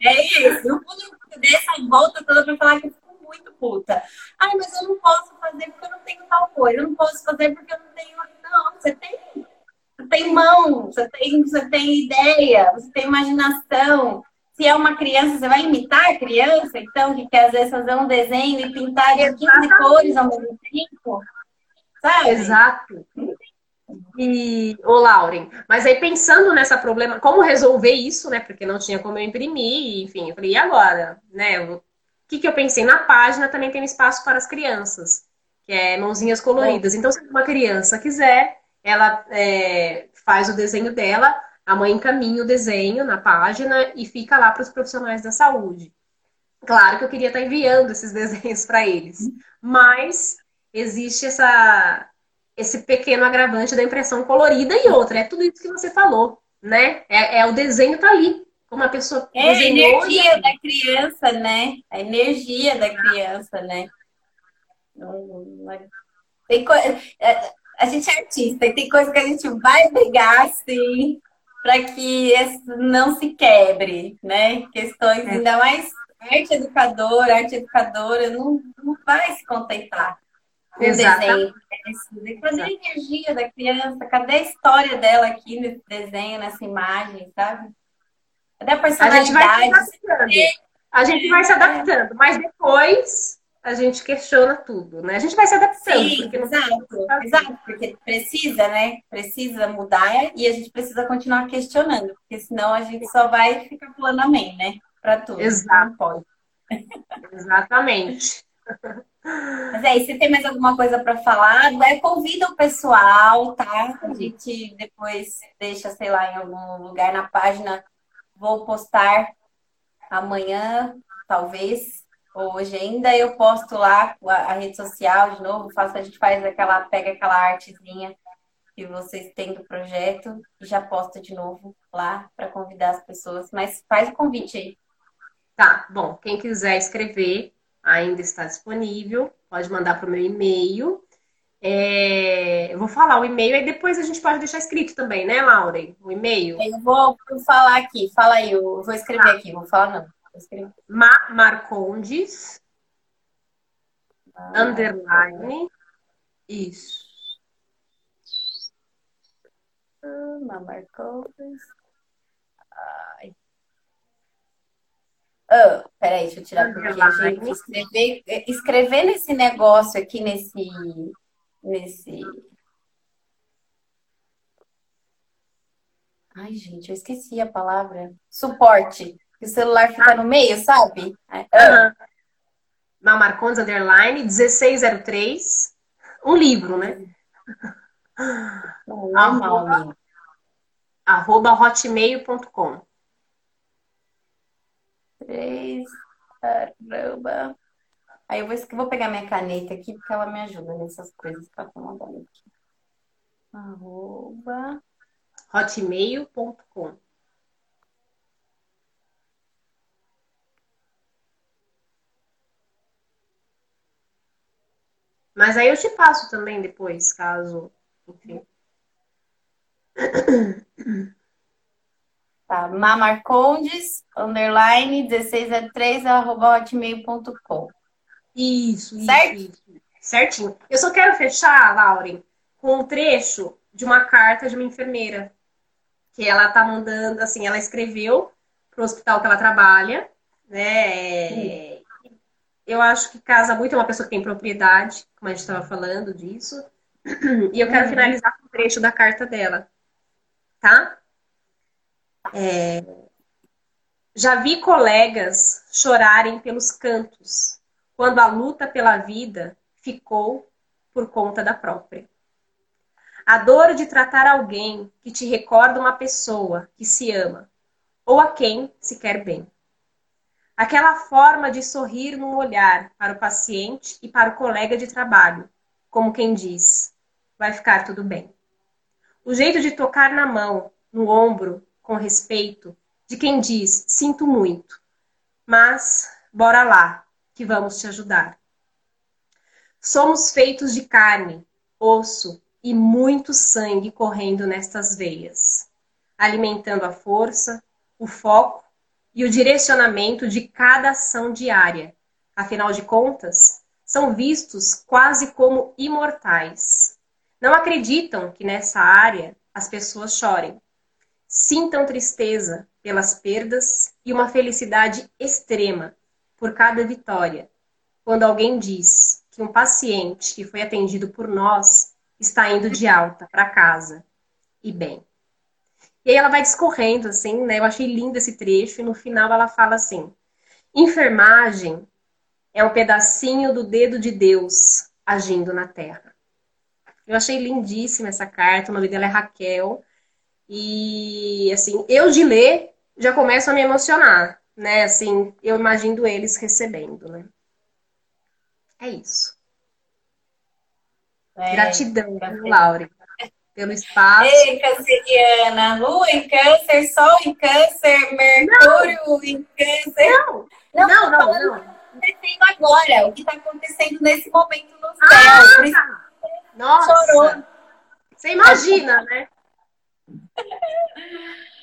É isso. Eu dei essa volta toda pra falar que muito puta. Ai, mas eu não posso fazer porque eu não tenho tal coisa. Eu não posso fazer porque eu não tenho. Não, você tem. Você tem mão, você tem, você tem ideia, você tem imaginação. Se é uma criança, você vai imitar a criança, então, que quer às vezes fazer um desenho e pintar de 15 cores ao mesmo tempo. Sabe? Exato. E, ô Lauren, mas aí pensando nessa problema, como resolver isso, né? Porque não tinha como eu imprimir, enfim, eu falei, e agora? Né? O que, que eu pensei? Na página também tem espaço para as crianças, que é mãozinhas coloridas. Então, se uma criança quiser, ela é, faz o desenho dela, a mãe encaminha o desenho na página e fica lá para os profissionais da saúde. Claro que eu queria estar enviando esses desenhos para eles, mas existe essa esse pequeno agravante da impressão colorida e outra, é tudo isso que você falou, né? É, é o desenho tá ali, como a pessoa é a energia e... da criança, né? A energia da criança, né? Tem co... É, a gente é artista e tem coisa que a gente vai pegar assim para que não se quebre, né? Questões é. ainda mais arte educadora, arte educadora não, não vai se contentar com desenho. Cadê a energia da criança? Cadê a história dela aqui nesse desenho, nessa imagem, sabe? Cadê a personalidade? A gente vai se adaptando, a gente vai se adaptando mas depois a gente questiona tudo, né? A gente vai se adaptando. Sim, porque exato, exato, porque precisa, né? Precisa mudar e a gente precisa continuar questionando, porque senão a gente só vai ficar pulando amém, né? Para tudo. Exato. Não pode. Exatamente. Mas é, se tem mais alguma coisa para falar, né, convida o pessoal, tá? A gente depois deixa, sei lá, em algum lugar na página. Vou postar amanhã, talvez, hoje ainda. Eu posto lá a, rede social de novo, faço, a gente faz aquela, pega aquela artezinha que vocês têm do projeto e já posta de novo lá para convidar as pessoas. Mas faz o convite aí. Tá, bom. Quem quiser escrever, ainda está disponível. Pode mandar para o meu e-mail. É, eu vou falar o e-mail e depois a gente pode deixar escrito também, né, Lauren? O e-mail. Eu vou falar aqui. Fala aí, eu vou escrever ah. aqui. Vou falar não. Vou escrever. Ma Marcondes. Ah, underline. Isso. Ah, Marcondes. Ai. Oh, peraí, deixa eu tirar porque gente escrever, escrever nesse negócio aqui, nesse. Nesse... Ai, gente, eu esqueci a palavra. Suporte. Que o celular fica no meio, sabe? Uhum. Na Marcondes Underline 1603. Um livro, né? Não, arroba, arroba hotmail.com três, arroba. Aí eu vou, vou pegar minha caneta aqui, porque ela me ajuda nessas coisas ela tá mandando aqui. Arroba. hotmail.com Mas aí eu te passo também depois, caso. Enfim. Tá, mamarcondes, underline, 1603, arroba hotmail.com. Isso, certo? isso. Certinho. Eu só quero fechar, Lauren, com um trecho de uma carta de uma enfermeira. Que ela tá mandando, assim, ela escreveu pro hospital que ela trabalha, né? Sim. Eu acho que casa muito, é uma pessoa que tem propriedade, como a gente estava falando disso. E eu quero uhum. finalizar com um trecho da carta dela, tá? É... Já vi colegas chorarem pelos cantos, quando a luta pela vida ficou por conta da própria. A dor de tratar alguém que te recorda uma pessoa que se ama, ou a quem se quer bem. Aquela forma de sorrir num olhar para o paciente e para o colega de trabalho, como quem diz: vai ficar tudo bem. O jeito de tocar na mão, no ombro, com respeito, de quem diz: sinto muito, mas bora lá, que vamos te ajudar. Somos feitos de carne, osso e muito sangue correndo nestas veias, alimentando a força, o foco e o direcionamento de cada ação diária. Afinal de contas, são vistos quase como imortais. Não acreditam que nessa área as pessoas chorem. Sintam tristeza pelas perdas e uma felicidade extrema por cada vitória. Quando alguém diz que um paciente que foi atendido por nós está indo de alta para casa e bem. E aí ela vai discorrendo assim, né? Eu achei lindo esse trecho e no final ela fala assim: enfermagem é um pedacinho do dedo de Deus agindo na terra. Eu achei lindíssima essa carta, o nome dela é Raquel. E assim, eu de ler já começo a me emocionar, né? Assim, eu imagino eles recebendo, né? É isso. É, Gratidão, Laure, pelo espaço. Ei, canceriana, Lua em câncer, Sol em câncer, Mercúrio não. em câncer. Não, não, não. não, não. acontecendo agora, o que está acontecendo nesse momento no céu. Ah, nossa! Chorou. Você imagina, né?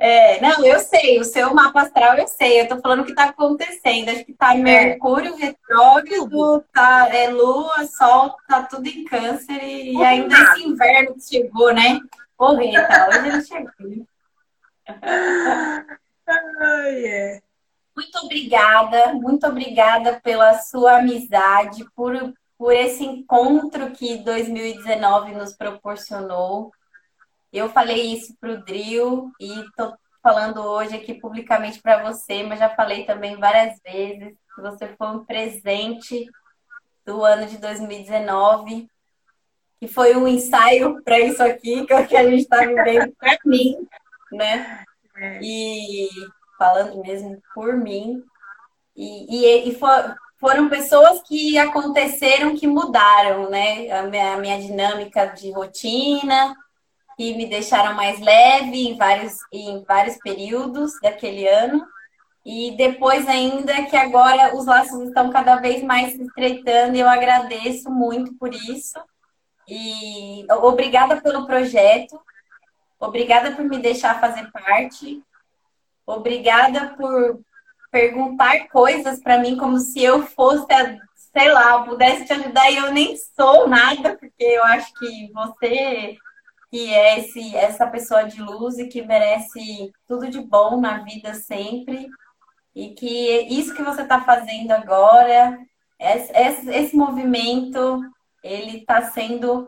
É, não, eu sei, o seu mapa astral eu sei, eu tô falando o que tá acontecendo. Acho que tá é. Mercúrio retrógrado, tá é, Lua, Sol, tá tudo em câncer e, e ainda esse inverno que chegou, né? Porra, tá, hoje ele chegou. Ai, é. Muito obrigada, muito obrigada pela sua amizade, por, por esse encontro que 2019 nos proporcionou. Eu falei isso para o Drill e estou falando hoje aqui publicamente para você, mas já falei também várias vezes que você foi um presente do ano de 2019, que foi um ensaio para isso aqui que, a gente está vivendo para mim, né? É. E falando mesmo por mim. E, e, e for, foram pessoas que aconteceram que mudaram, né? A minha, a minha dinâmica de rotina, que me deixaram mais leve em vários, em vários períodos daquele ano. E depois ainda que agora os laços estão cada vez mais se estreitando e eu agradeço muito por isso. E obrigada pelo projeto, obrigada por me deixar fazer parte, obrigada por perguntar coisas para mim como se eu fosse, sei lá, pudesse te ajudar e eu nem sou nada, porque eu acho que você que é esse, essa pessoa de luz e que merece tudo de bom na vida sempre. E que isso que você está fazendo agora, esse, esse movimento, ele está sendo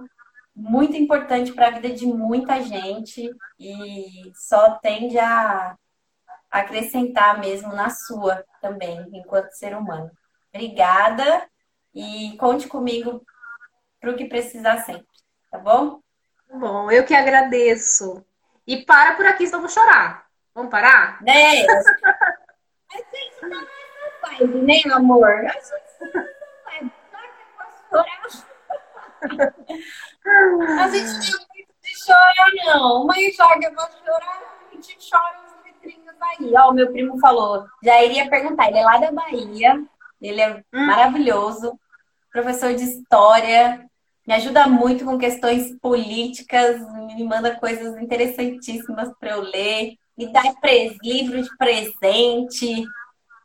muito importante para a vida de muita gente e só tende a acrescentar mesmo na sua também, enquanto ser humano. Obrigada e conte comigo para o que precisar sempre, tá bom? Bom, eu que agradeço. E para por aqui, senão vou chorar. Vamos parar? Né? A gente tá nessa vibe, né, amor? A gente tá nessa vibe. A gente não tem muito de chorar, não. Mãe joga, eu vou chorar, a gente chora os letrinhos aí. Ó, o meu primo falou, já iria perguntar, ele é lá da Bahia, ele é hum. maravilhoso, professor de história, me ajuda muito com questões políticas, me manda coisas interessantíssimas para eu ler. me dar livro de presente.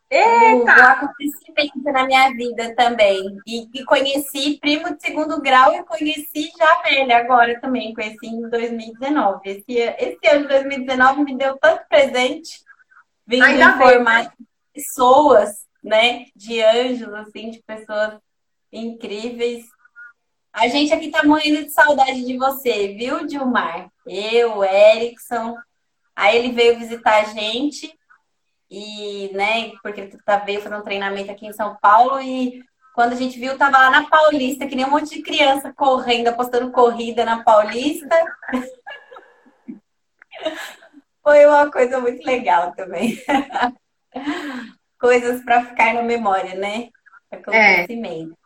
Eita! Um acontecimento na minha vida também. E, e, conheci primo de segundo grau e conheci já velha agora também. Conheci em 2019. Esse, esse ano de 2019 me deu tanto presente. Vindo Ainda informar bem. pessoas, né? De anjos, assim, de pessoas incríveis. A gente aqui tá morrendo de saudade de você, viu, Dilmar? Eu, Erickson. Aí ele veio visitar a gente e, né, porque ele tá, veio fazer um treinamento aqui em São Paulo e quando a gente viu, tava lá na Paulista, que nem um monte de criança correndo, apostando corrida na Paulista. Foi uma coisa muito legal também. Coisas para ficar na memória, né? Acontecimento. É.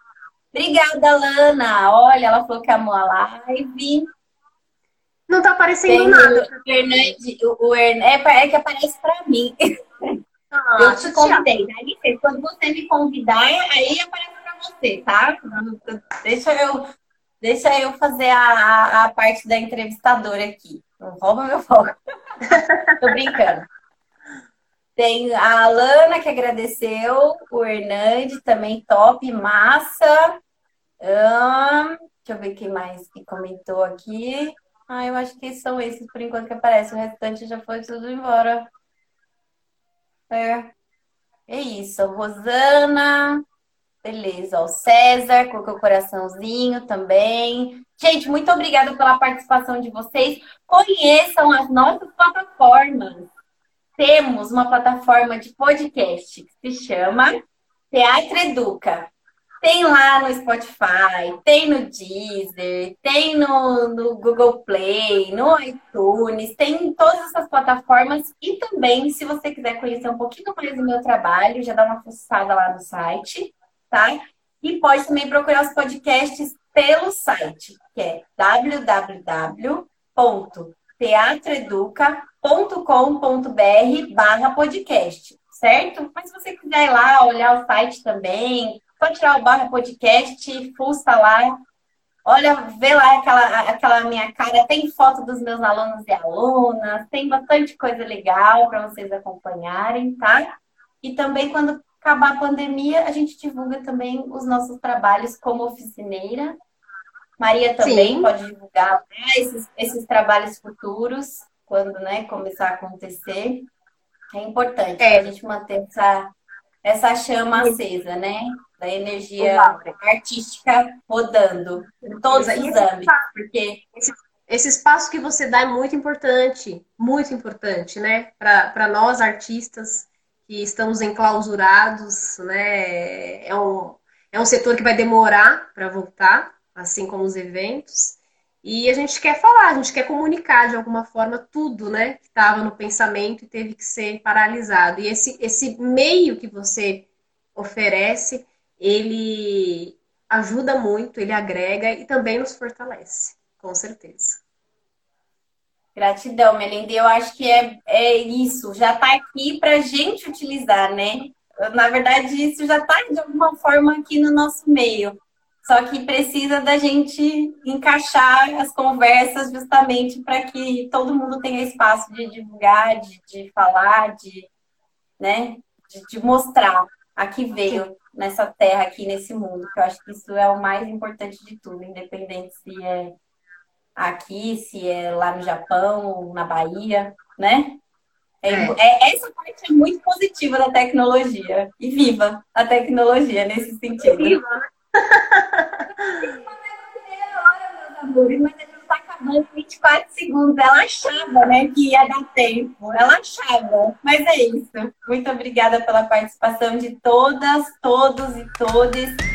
Obrigada, Lana. Olha, ela falou que amou a live. Não tá aparecendo Tem nada. O Hernandes, o, Hern... é, é, que aparece para mim. Ah, eu te convidei. Aí, quando você me convidar, aí aparece para você, tá? Deixa eu, deixa eu fazer a, a parte da entrevistadora aqui. Não rouba meu foco. Tô brincando. Tem a Alana que agradeceu, o Hernandes também top, massa. Hum, deixa eu ver quem mais que comentou aqui. Ah, eu acho que são esses por enquanto que aparecem. O restante já foi tudo embora. É. É isso. Rosana. Beleza. O César colocou o coraçãozinho também. Gente, muito obrigada pela participação de vocês. Conheçam as nossas plataformas temos uma plataforma de podcast que se chama Teatro Educa. Tem lá no Spotify, tem no Deezer, tem no, no, Google Play, no iTunes, tem em todas essas plataformas. E também, se você quiser conhecer um pouquinho mais do meu trabalho, já dá uma fuçada lá no site, tá? E pode também procurar os podcasts pelo site, que é www.teatroeduca.com com.br barra podcast, certo? Mas se você quiser ir lá, olhar o site também, pode tirar o barra podcast, fuça lá, olha, vê lá aquela, aquela minha cara, tem foto dos meus alunos e alunas, tem bastante coisa legal para vocês acompanharem, tá? E também quando acabar a pandemia, a gente divulga também os nossos trabalhos como oficineira. Maria também Sim. pode divulgar né, esses, esses trabalhos futuros quando né, começar a acontecer, é importante é. a gente manter essa, essa chama acesa, né? Da energia artística rodando em todos os âmbitos. Porque esse, esse espaço que você dá é muito importante, muito importante, né? Para nós artistas que estamos enclausurados, né? É um, é um setor que vai demorar para voltar, assim como os eventos. E a gente quer falar, a gente quer comunicar de alguma forma tudo, né, que estava no pensamento e teve que ser paralisado. E esse, esse meio que você oferece, ele ajuda muito, ele agrega e também nos fortalece, com certeza. Gratidão, Melinda. Eu acho que é, é isso, já está aqui para a gente utilizar, né? Na verdade, isso já está de alguma forma aqui no nosso meio. Só que precisa da gente encaixar as conversas justamente para que todo mundo tenha espaço de divulgar, de, de falar, de, né, de, de mostrar a que veio nessa terra aqui, nesse mundo. Que eu acho que isso é o mais importante de tudo, independente se é aqui, se é lá no Japão, na Bahia, né? É, é. É, essa parte é muito positiva da tecnologia. E viva a tecnologia nesse sentido. Viva, né? Mas a gente tá acabando 24 segundos. Ela achava, né, que ia dar tempo. Ela achava. Mas é isso. Muito obrigada pela participação de todas, todos e todas.